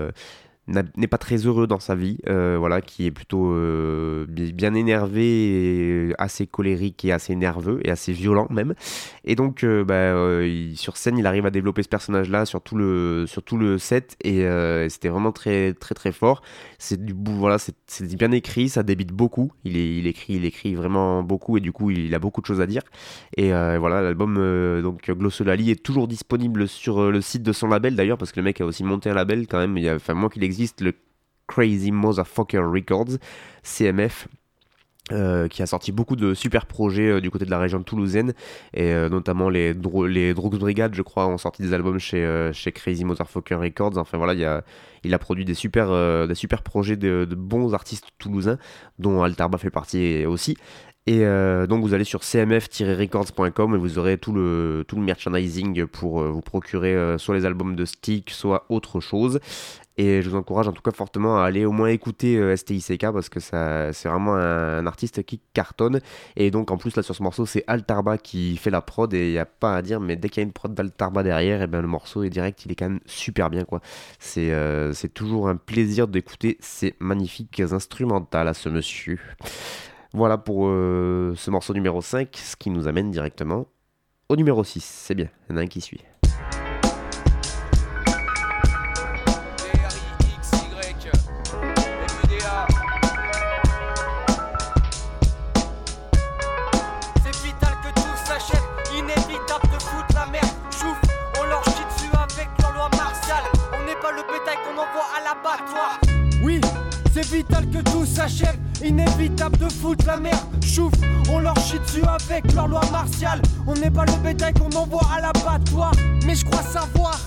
n'est pas très heureux dans sa vie, euh, voilà, qui est plutôt euh, bi- bien énervé, assez colérique et assez nerveux et assez violent même. Et donc, euh, bah, sur scène, il arrive à développer ce personnage-là sur tout le sur tout le set et c'était vraiment très très très fort. C'est du voilà, c'est bien écrit, ça débite beaucoup. Il écrit il écrit vraiment beaucoup et du coup il, a beaucoup de choses à dire. Et voilà, l'album donc Glossolali est toujours disponible sur le site de son label d'ailleurs parce que le mec a aussi monté un label quand même. Il y a, enfin, moins qu'il existe, le Crazy Motherfucker Records, CMF. euh, qui a sorti beaucoup de super projets euh, du côté de la région toulousaine et euh, notamment les, Dro- Drugs Brigade je crois ont sorti des albums chez, chez Crazy Motherfucker Records enfin voilà il, a, produit des super, des super projets de, de bons artistes toulousains dont Altarba fait partie aussi et donc vous allez sur cmf-records.com et vous aurez tout le, tout le merchandising pour vous procurer soit les albums de Stick, soit autre chose. Et je vous encourage en tout cas fortement à aller au moins écouter euh, STICK parce que ça, c'est vraiment un, un artiste qui cartonne. Et donc en plus là sur ce morceau c'est Altarba qui fait la prod et il n'y a pas à dire mais dès qu'il y a une prod d'Altarba derrière et ben le morceau est direct il est quand même super bien quoi. C'est, euh, toujours un plaisir d'écouter ces magnifiques instrumentales à ce monsieur. Voilà pour euh, ce morceau numéro 5, ce qui nous amène directement au numéro 6. C'est bien, il y en a un qui suit. Que tout s'achève. Inévitable de foutre la merde. Chouf, on leur chie dessus avec leur loi martiale. On n'est pas le bétail qu'on envoie à l'abattoir. Mais je crois savoir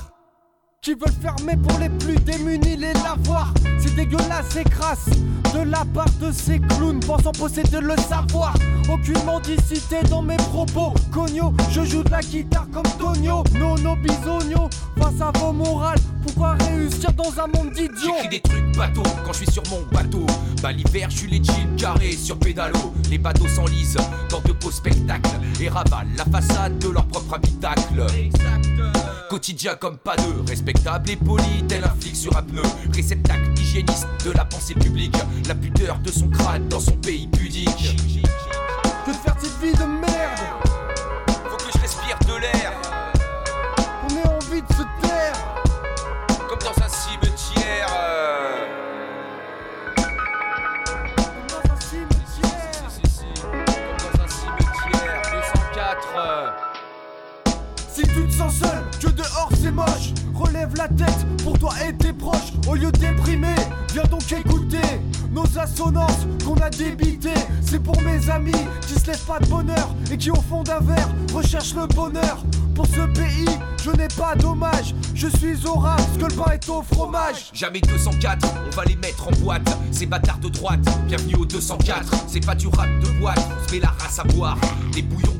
qui veulent fermer pour les plus démunis les lavoirs. C'est dégueulasse et crasse de la part de ces clowns pensant posséder le savoir. Aucune mendicité dans mes propos. Cogno, je joue de la guitare comme Tonio. Nono bisogno, face à vos morales. Pourquoi réussir dans un monde d'idiots J'écris des trucs bateaux quand je suis sur mon bateau. Bah l'hiver, je suis les jeans carrés sur pédalo. Les bateaux s'enlisent dans de beaux spectacles et ravalent la façade de leur propre habitacle. Quotidien comme pas deux, respectable et poli, tel un flic sur un pneu. Réceptacle hygiéniste de la pensée publique, la pudeur de son crâne dans son pays pudique. Que de faire cette vie de sens seul, que dehors c'est moche Relève la tête pour toi et tes proches Au lieu déprimer, viens donc écouter Nos assonances qu'on a débitées C'est pour mes amis qui se laissent pas de bonheur Et qui au fond d'un verre recherchent le bonheur Pour ce pays, je n'ai pas d'hommage Je suis au rap, ce que le pain est au fromage Jamais 204, on va les mettre en boîte. Ces bâtards de droite, bienvenue au 204. C'est pas du rap de boîte, on se met la race à boire. Des bouillons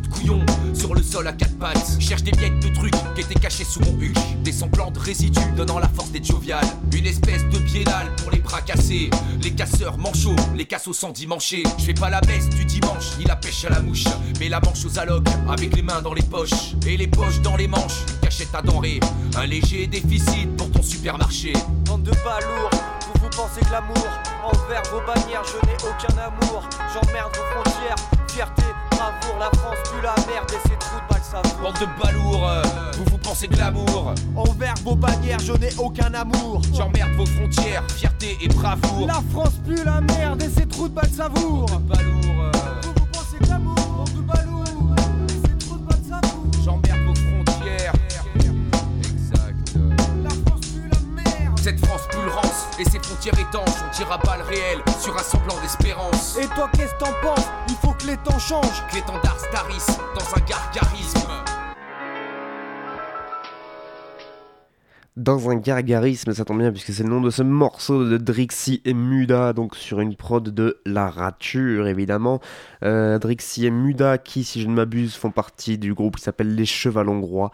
sur le sol à quatre pattes. Cherche des miettes de trucs qui étaient cachés sous mon huche. Des semblants de résidus donnant la force d'être jovial. Une espèce de biennale pour les bras cassés. Les casseurs manchots, les cassos sans dimancher. Je fais pas la messe du dimanche, ni la pêche à la mouche. Mais la manche aux allocs, avec les mains dans les poches. Et les poches dans les manches, cachette à denrées. Un léger déficit pour ton supermarché. Bande de balourds, vous vous pensez que l'amour Envers vos bannières, je n'ai aucun amour J'emmerde vos frontières, fierté, bravoure. La France pue la merde et ses trous de balles savoure. Bande de balourds, euh, vous vous pensez glamour Envers vos bannières, je n'ai aucun amour. J'emmerde vos frontières, fierté et bravoure. La France pue la merde et ses trous de balles savoure. Bande de balourds, euh, Vous vous pensez glamour, bande de balourds. Et ses frontières étanches, on tire à balles réelles sur un semblant d'espérance. Et toi, qu'est-ce que t'en penses? Il faut que les temps changent. Que l'étendard starisse dans un gargarisme. Dans un gargarisme, ça tombe bien puisque c'est le nom de ce morceau de Drixie et Muda, donc sur une prod de La Rature évidemment. Euh, Drixie et Muda qui, si je ne m'abuse, font partie du groupe qui s'appelle Les Cheval Hongrois,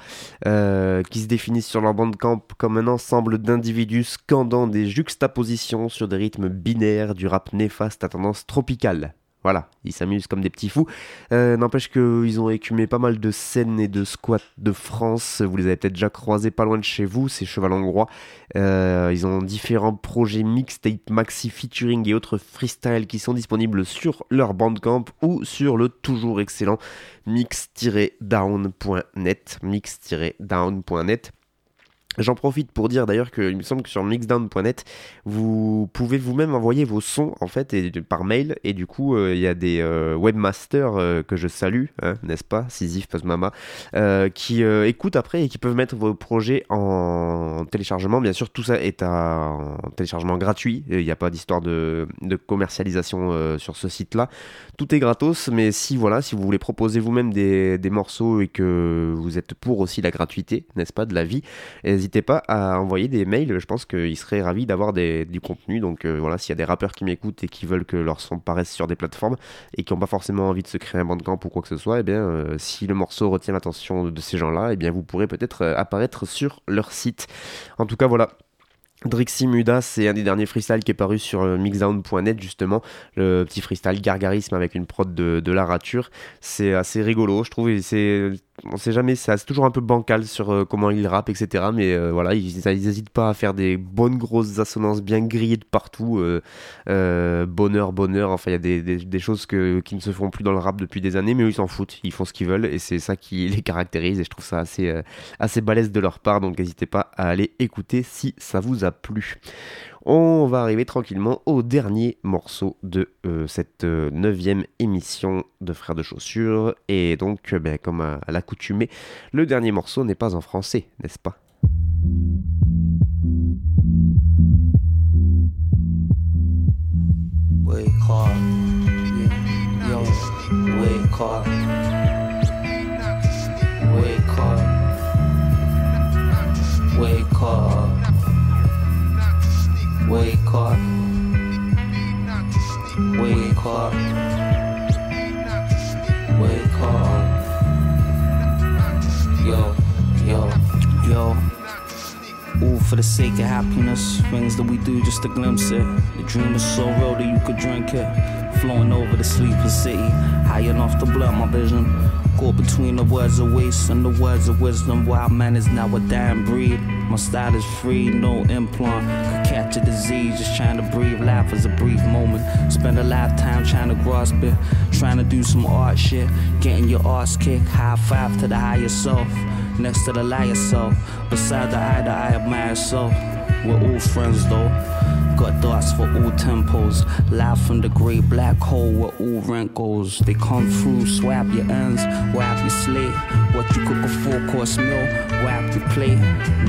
euh, qui se définissent sur leur bandcamp comme un ensemble d'individus scandant des juxtapositions sur des rythmes binaires du rap néfaste à tendance tropicale. Voilà, ils s'amusent comme des petits fous. Euh, N'empêche qu'ils ont écumé pas mal de scènes et de squats de France. Vous les avez peut-être déjà croisés pas loin de chez vous, ces cheval hongrois. Euh, ils ont différents projets mixtape, maxi featuring et autres freestyle qui sont disponibles sur leur bandcamp ou sur le toujours excellent mix-down.net. Mix-down.net. J'en profite pour dire d'ailleurs qu'il me semble que sur mixdown.net, vous pouvez vous-même envoyer vos sons en fait et, par mail et du coup euh, il y a des euh, webmasters euh, que je salue, hein, n'est-ce pas, Sisyphe Mama, euh, qui écoutent après et qui peuvent mettre vos projets en téléchargement. Bien sûr, tout ça est à, en téléchargement gratuit. Il n'y a pas d'histoire de, commercialisation sur ce site-là. Tout est gratos, mais si voilà, si vous voulez proposer vous-même des morceaux et que vous êtes pour aussi la gratuité, n'est-ce pas, de la vie, n'hésitez pas à envoyer des mails. Je pense qu'ils seraient ravis d'avoir du contenu. Donc euh, voilà, s'il y a des rappeurs qui m'écoutent et qui veulent que leur son paraisse sur des plateformes et qui n'ont pas forcément envie de se créer un bandcamp ou quoi que ce soit, eh bien, euh, si le morceau retient l'attention de ces gens-là, eh bien, vous pourrez peut-être euh, apparaître sur leur site. En tout cas, voilà. Drixie Muda, c'est un des derniers freestyles qui est paru sur mixdown.net justement, le petit freestyle gargarisme avec une prod de, de la rature. C'est assez rigolo, je trouve, et c'est, on sait jamais, c'est toujours un peu bancal sur euh, comment il rappe, etc. Mais euh, voilà, ils, ils hésitent pas à faire des bonnes grosses assonances bien grillées de partout, euh, bonheur, bonheur. Enfin, il y a des, choses qui ne se font plus dans le rap depuis des années, mais eux ils s'en foutent, ils font ce qu'ils veulent et c'est ça qui (laughs) les caractérise. Et je trouve ça assez, assez balèze de leur part, donc n'hésitez pas à aller écouter si ça vous a plu. On va arriver tranquillement au dernier morceau de euh, cette euh, neuvième émission de Frères de Chaussures. Et donc, euh, ben, comme à, l'accoutumée, le dernier morceau n'est pas en français, n'est-ce pas? Up, wake up, wake up, yo, yo, yo. All for the sake of happiness. Things that we do just to glimpse it. The dream is so real that you could drink it. Flowing over the sleeping city. High enough to blur my vision. Caught between the words of waste and the words of wisdom. Wild man is now a dying breed. My style is free, no implant. Could catch a disease, just trying to breathe. Life is a brief moment. Spend a lifetime trying to grasp it. Trying to do some art shit. Getting your ass kicked. High five to the higher self. Next to the liar self. Beside the eye that I admire self. We're all friends though. Got thoughts for all tempos. Live from the great black hole where all rent goes. They come through, swap your ends, wipe your slate. What you cook a four course meal, wipe your plate.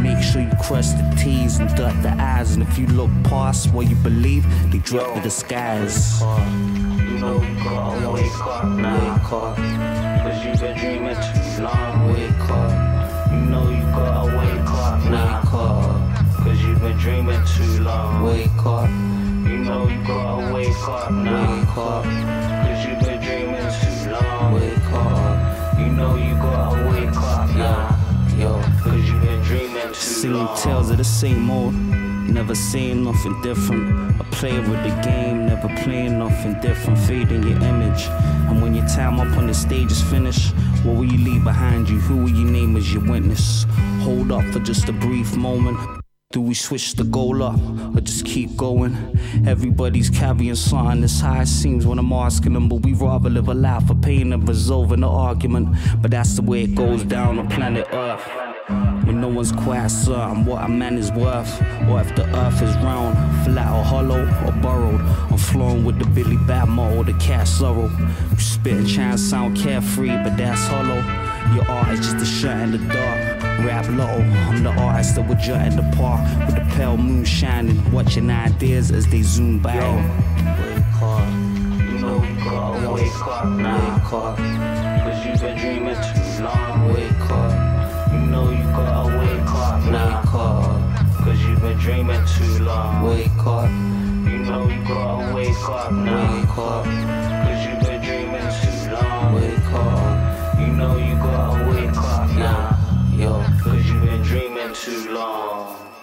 Make sure you crush the T's and dot the I's. And if you look past what you believe, they drop the skies. You know gotta wake up now. Wake up. Cause you've been dreaming too long. Wake up. You know you gotta wake up now. Wake up. Dreaming too long. Wake up. You know you gotta wake up now. Wake up. Cause you've been dreaming too long. Wake up. You know you gotta wake up now. Yo, cause you've been dreaming too Singing long. tales of the same old. Never saying nothing different. A player with the game, never playing nothing different. Fading your image. And when your time up on the stage is finished, what will you leave behind you? Who will you name as your witness? Hold up for just a brief moment. Do we switch the goal up or just keep going? Everybody's carrying something, that's how it seems when I'm asking them. But we rather live a life of pain and resolving the argument. But that's the way it goes down on planet Earth. When no one's quite certain what a man is worth, or if the earth is round, flat or hollow or burrowed. I'm flowing with the Billy Batmo or the cat sorrow. You spit and try and sound carefree, but that's hollow. Your art is just a shot in the dark. Rap low, I'm the artist that would jut in the park with the pale moon shining, watching ideas as they zoom by. Yo, wake up, you know you gotta wake up now. Wake up, cause you've been dreaming too long. Wake up, you know you gotta wake up now. Wake up, cause you've been dreaming too long. Wake up, you know you gotta wake up now. Wake up, too long.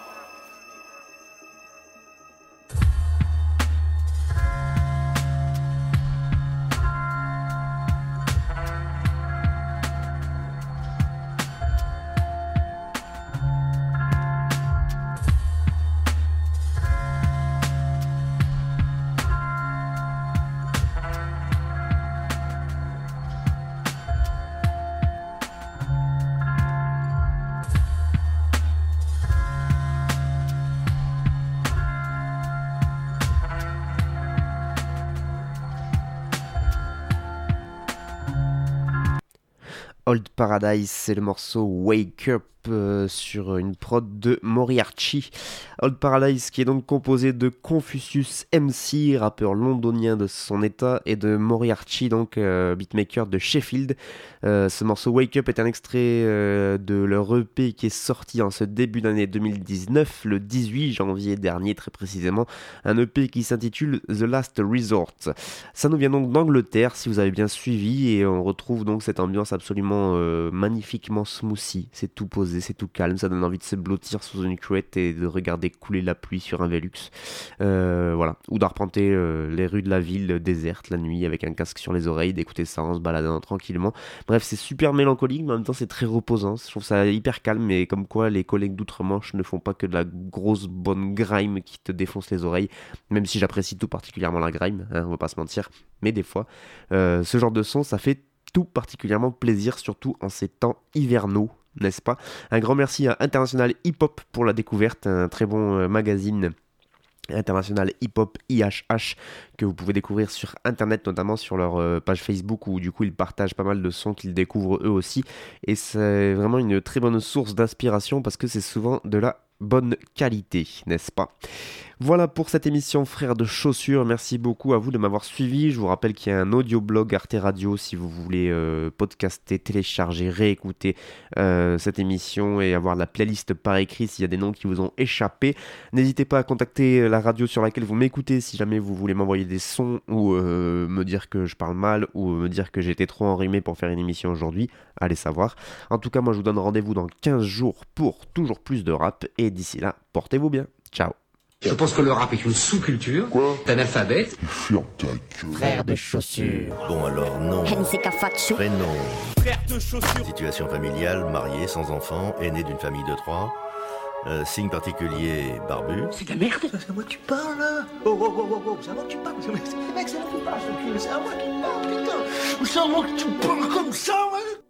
Old Paradise, c'est le morceau Wake Up euh, sur une prod de Moriarty. Old Paradise qui est donc composé de Confucius MC, rappeur londonien de son état, et de Moriarty, donc euh, beatmaker de Sheffield. Euh, ce morceau Wake Up est un extrait de leur EP qui est sorti en ce début d'année 2019, le 18 janvier dernier très précisément, un EP qui s'intitule The Last Resort. Ça nous vient donc d'Angleterre, si vous avez bien suivi, et on retrouve donc cette ambiance absolument euh, magnifiquement smoothie. C'est tout posé, c'est tout calme, ça donne envie de se blottir sous une couette et de regarder couler la pluie sur un Velux. Euh, voilà, ou d'arpenter euh, les rues de la ville déserte la nuit avec un casque sur les oreilles, d'écouter ça en se baladant tranquillement. Bref, c'est super mélancolique, mais en même temps c'est très reposant. Je trouve ça hyper calme, mais comme quoi les collègues d'outre-Manche ne font pas que de la grosse bonne grime qui te défonce les oreilles, même si j'apprécie tout particulièrement la grime, hein, on va pas se mentir. Mais des fois, ce genre de son, ça fait tout particulièrement plaisir, surtout en ces temps hivernaux, n'est-ce pas? Un grand merci à International Hip Hop pour la découverte, un très bon euh, magazine international hip-hop IHH que vous pouvez découvrir sur internet notamment sur leur euh, page Facebook où du coup ils partagent pas mal de sons qu'ils découvrent eux aussi. Et c'est vraiment une très bonne source d'inspiration parce que c'est souvent de la bonne qualité, n'est-ce pas? Voilà pour cette émission Frères de chaussures. Merci beaucoup à vous de m'avoir suivi. Je vous rappelle qu'il y a un audio-blog Arte Radio si vous voulez euh, podcaster, télécharger, réécouter euh, cette émission et avoir la playlist par écrit s'il y a des noms qui vous ont échappé. N'hésitez pas à contacter la radio sur laquelle vous m'écoutez si jamais vous voulez m'envoyer des sons ou euh, me dire que je parle mal ou me dire que j'étais trop enrhumé pour faire une émission aujourd'hui. Allez savoir. En tout cas, moi je vous donne rendez-vous dans 15 jours pour toujours plus de rap et d'ici là, portez-vous bien. Ciao. Je pense que le rap est une sous-culture d'analphabète. Frère de chaussures. Bon alors non. Prénom. Frère de chaussures. Situation familiale, marié, sans enfant, aîné d'une famille de trois. Euh, signe particulier, barbu. C'est de la merde C'est à moi que tu parles là Oh oh oh oh oh, c'est à moi que tu parles C'est mec, c'est à moi que tu parles, c'est à moi que tu parles, putain C'est à moi que tu parles comme ça, ouais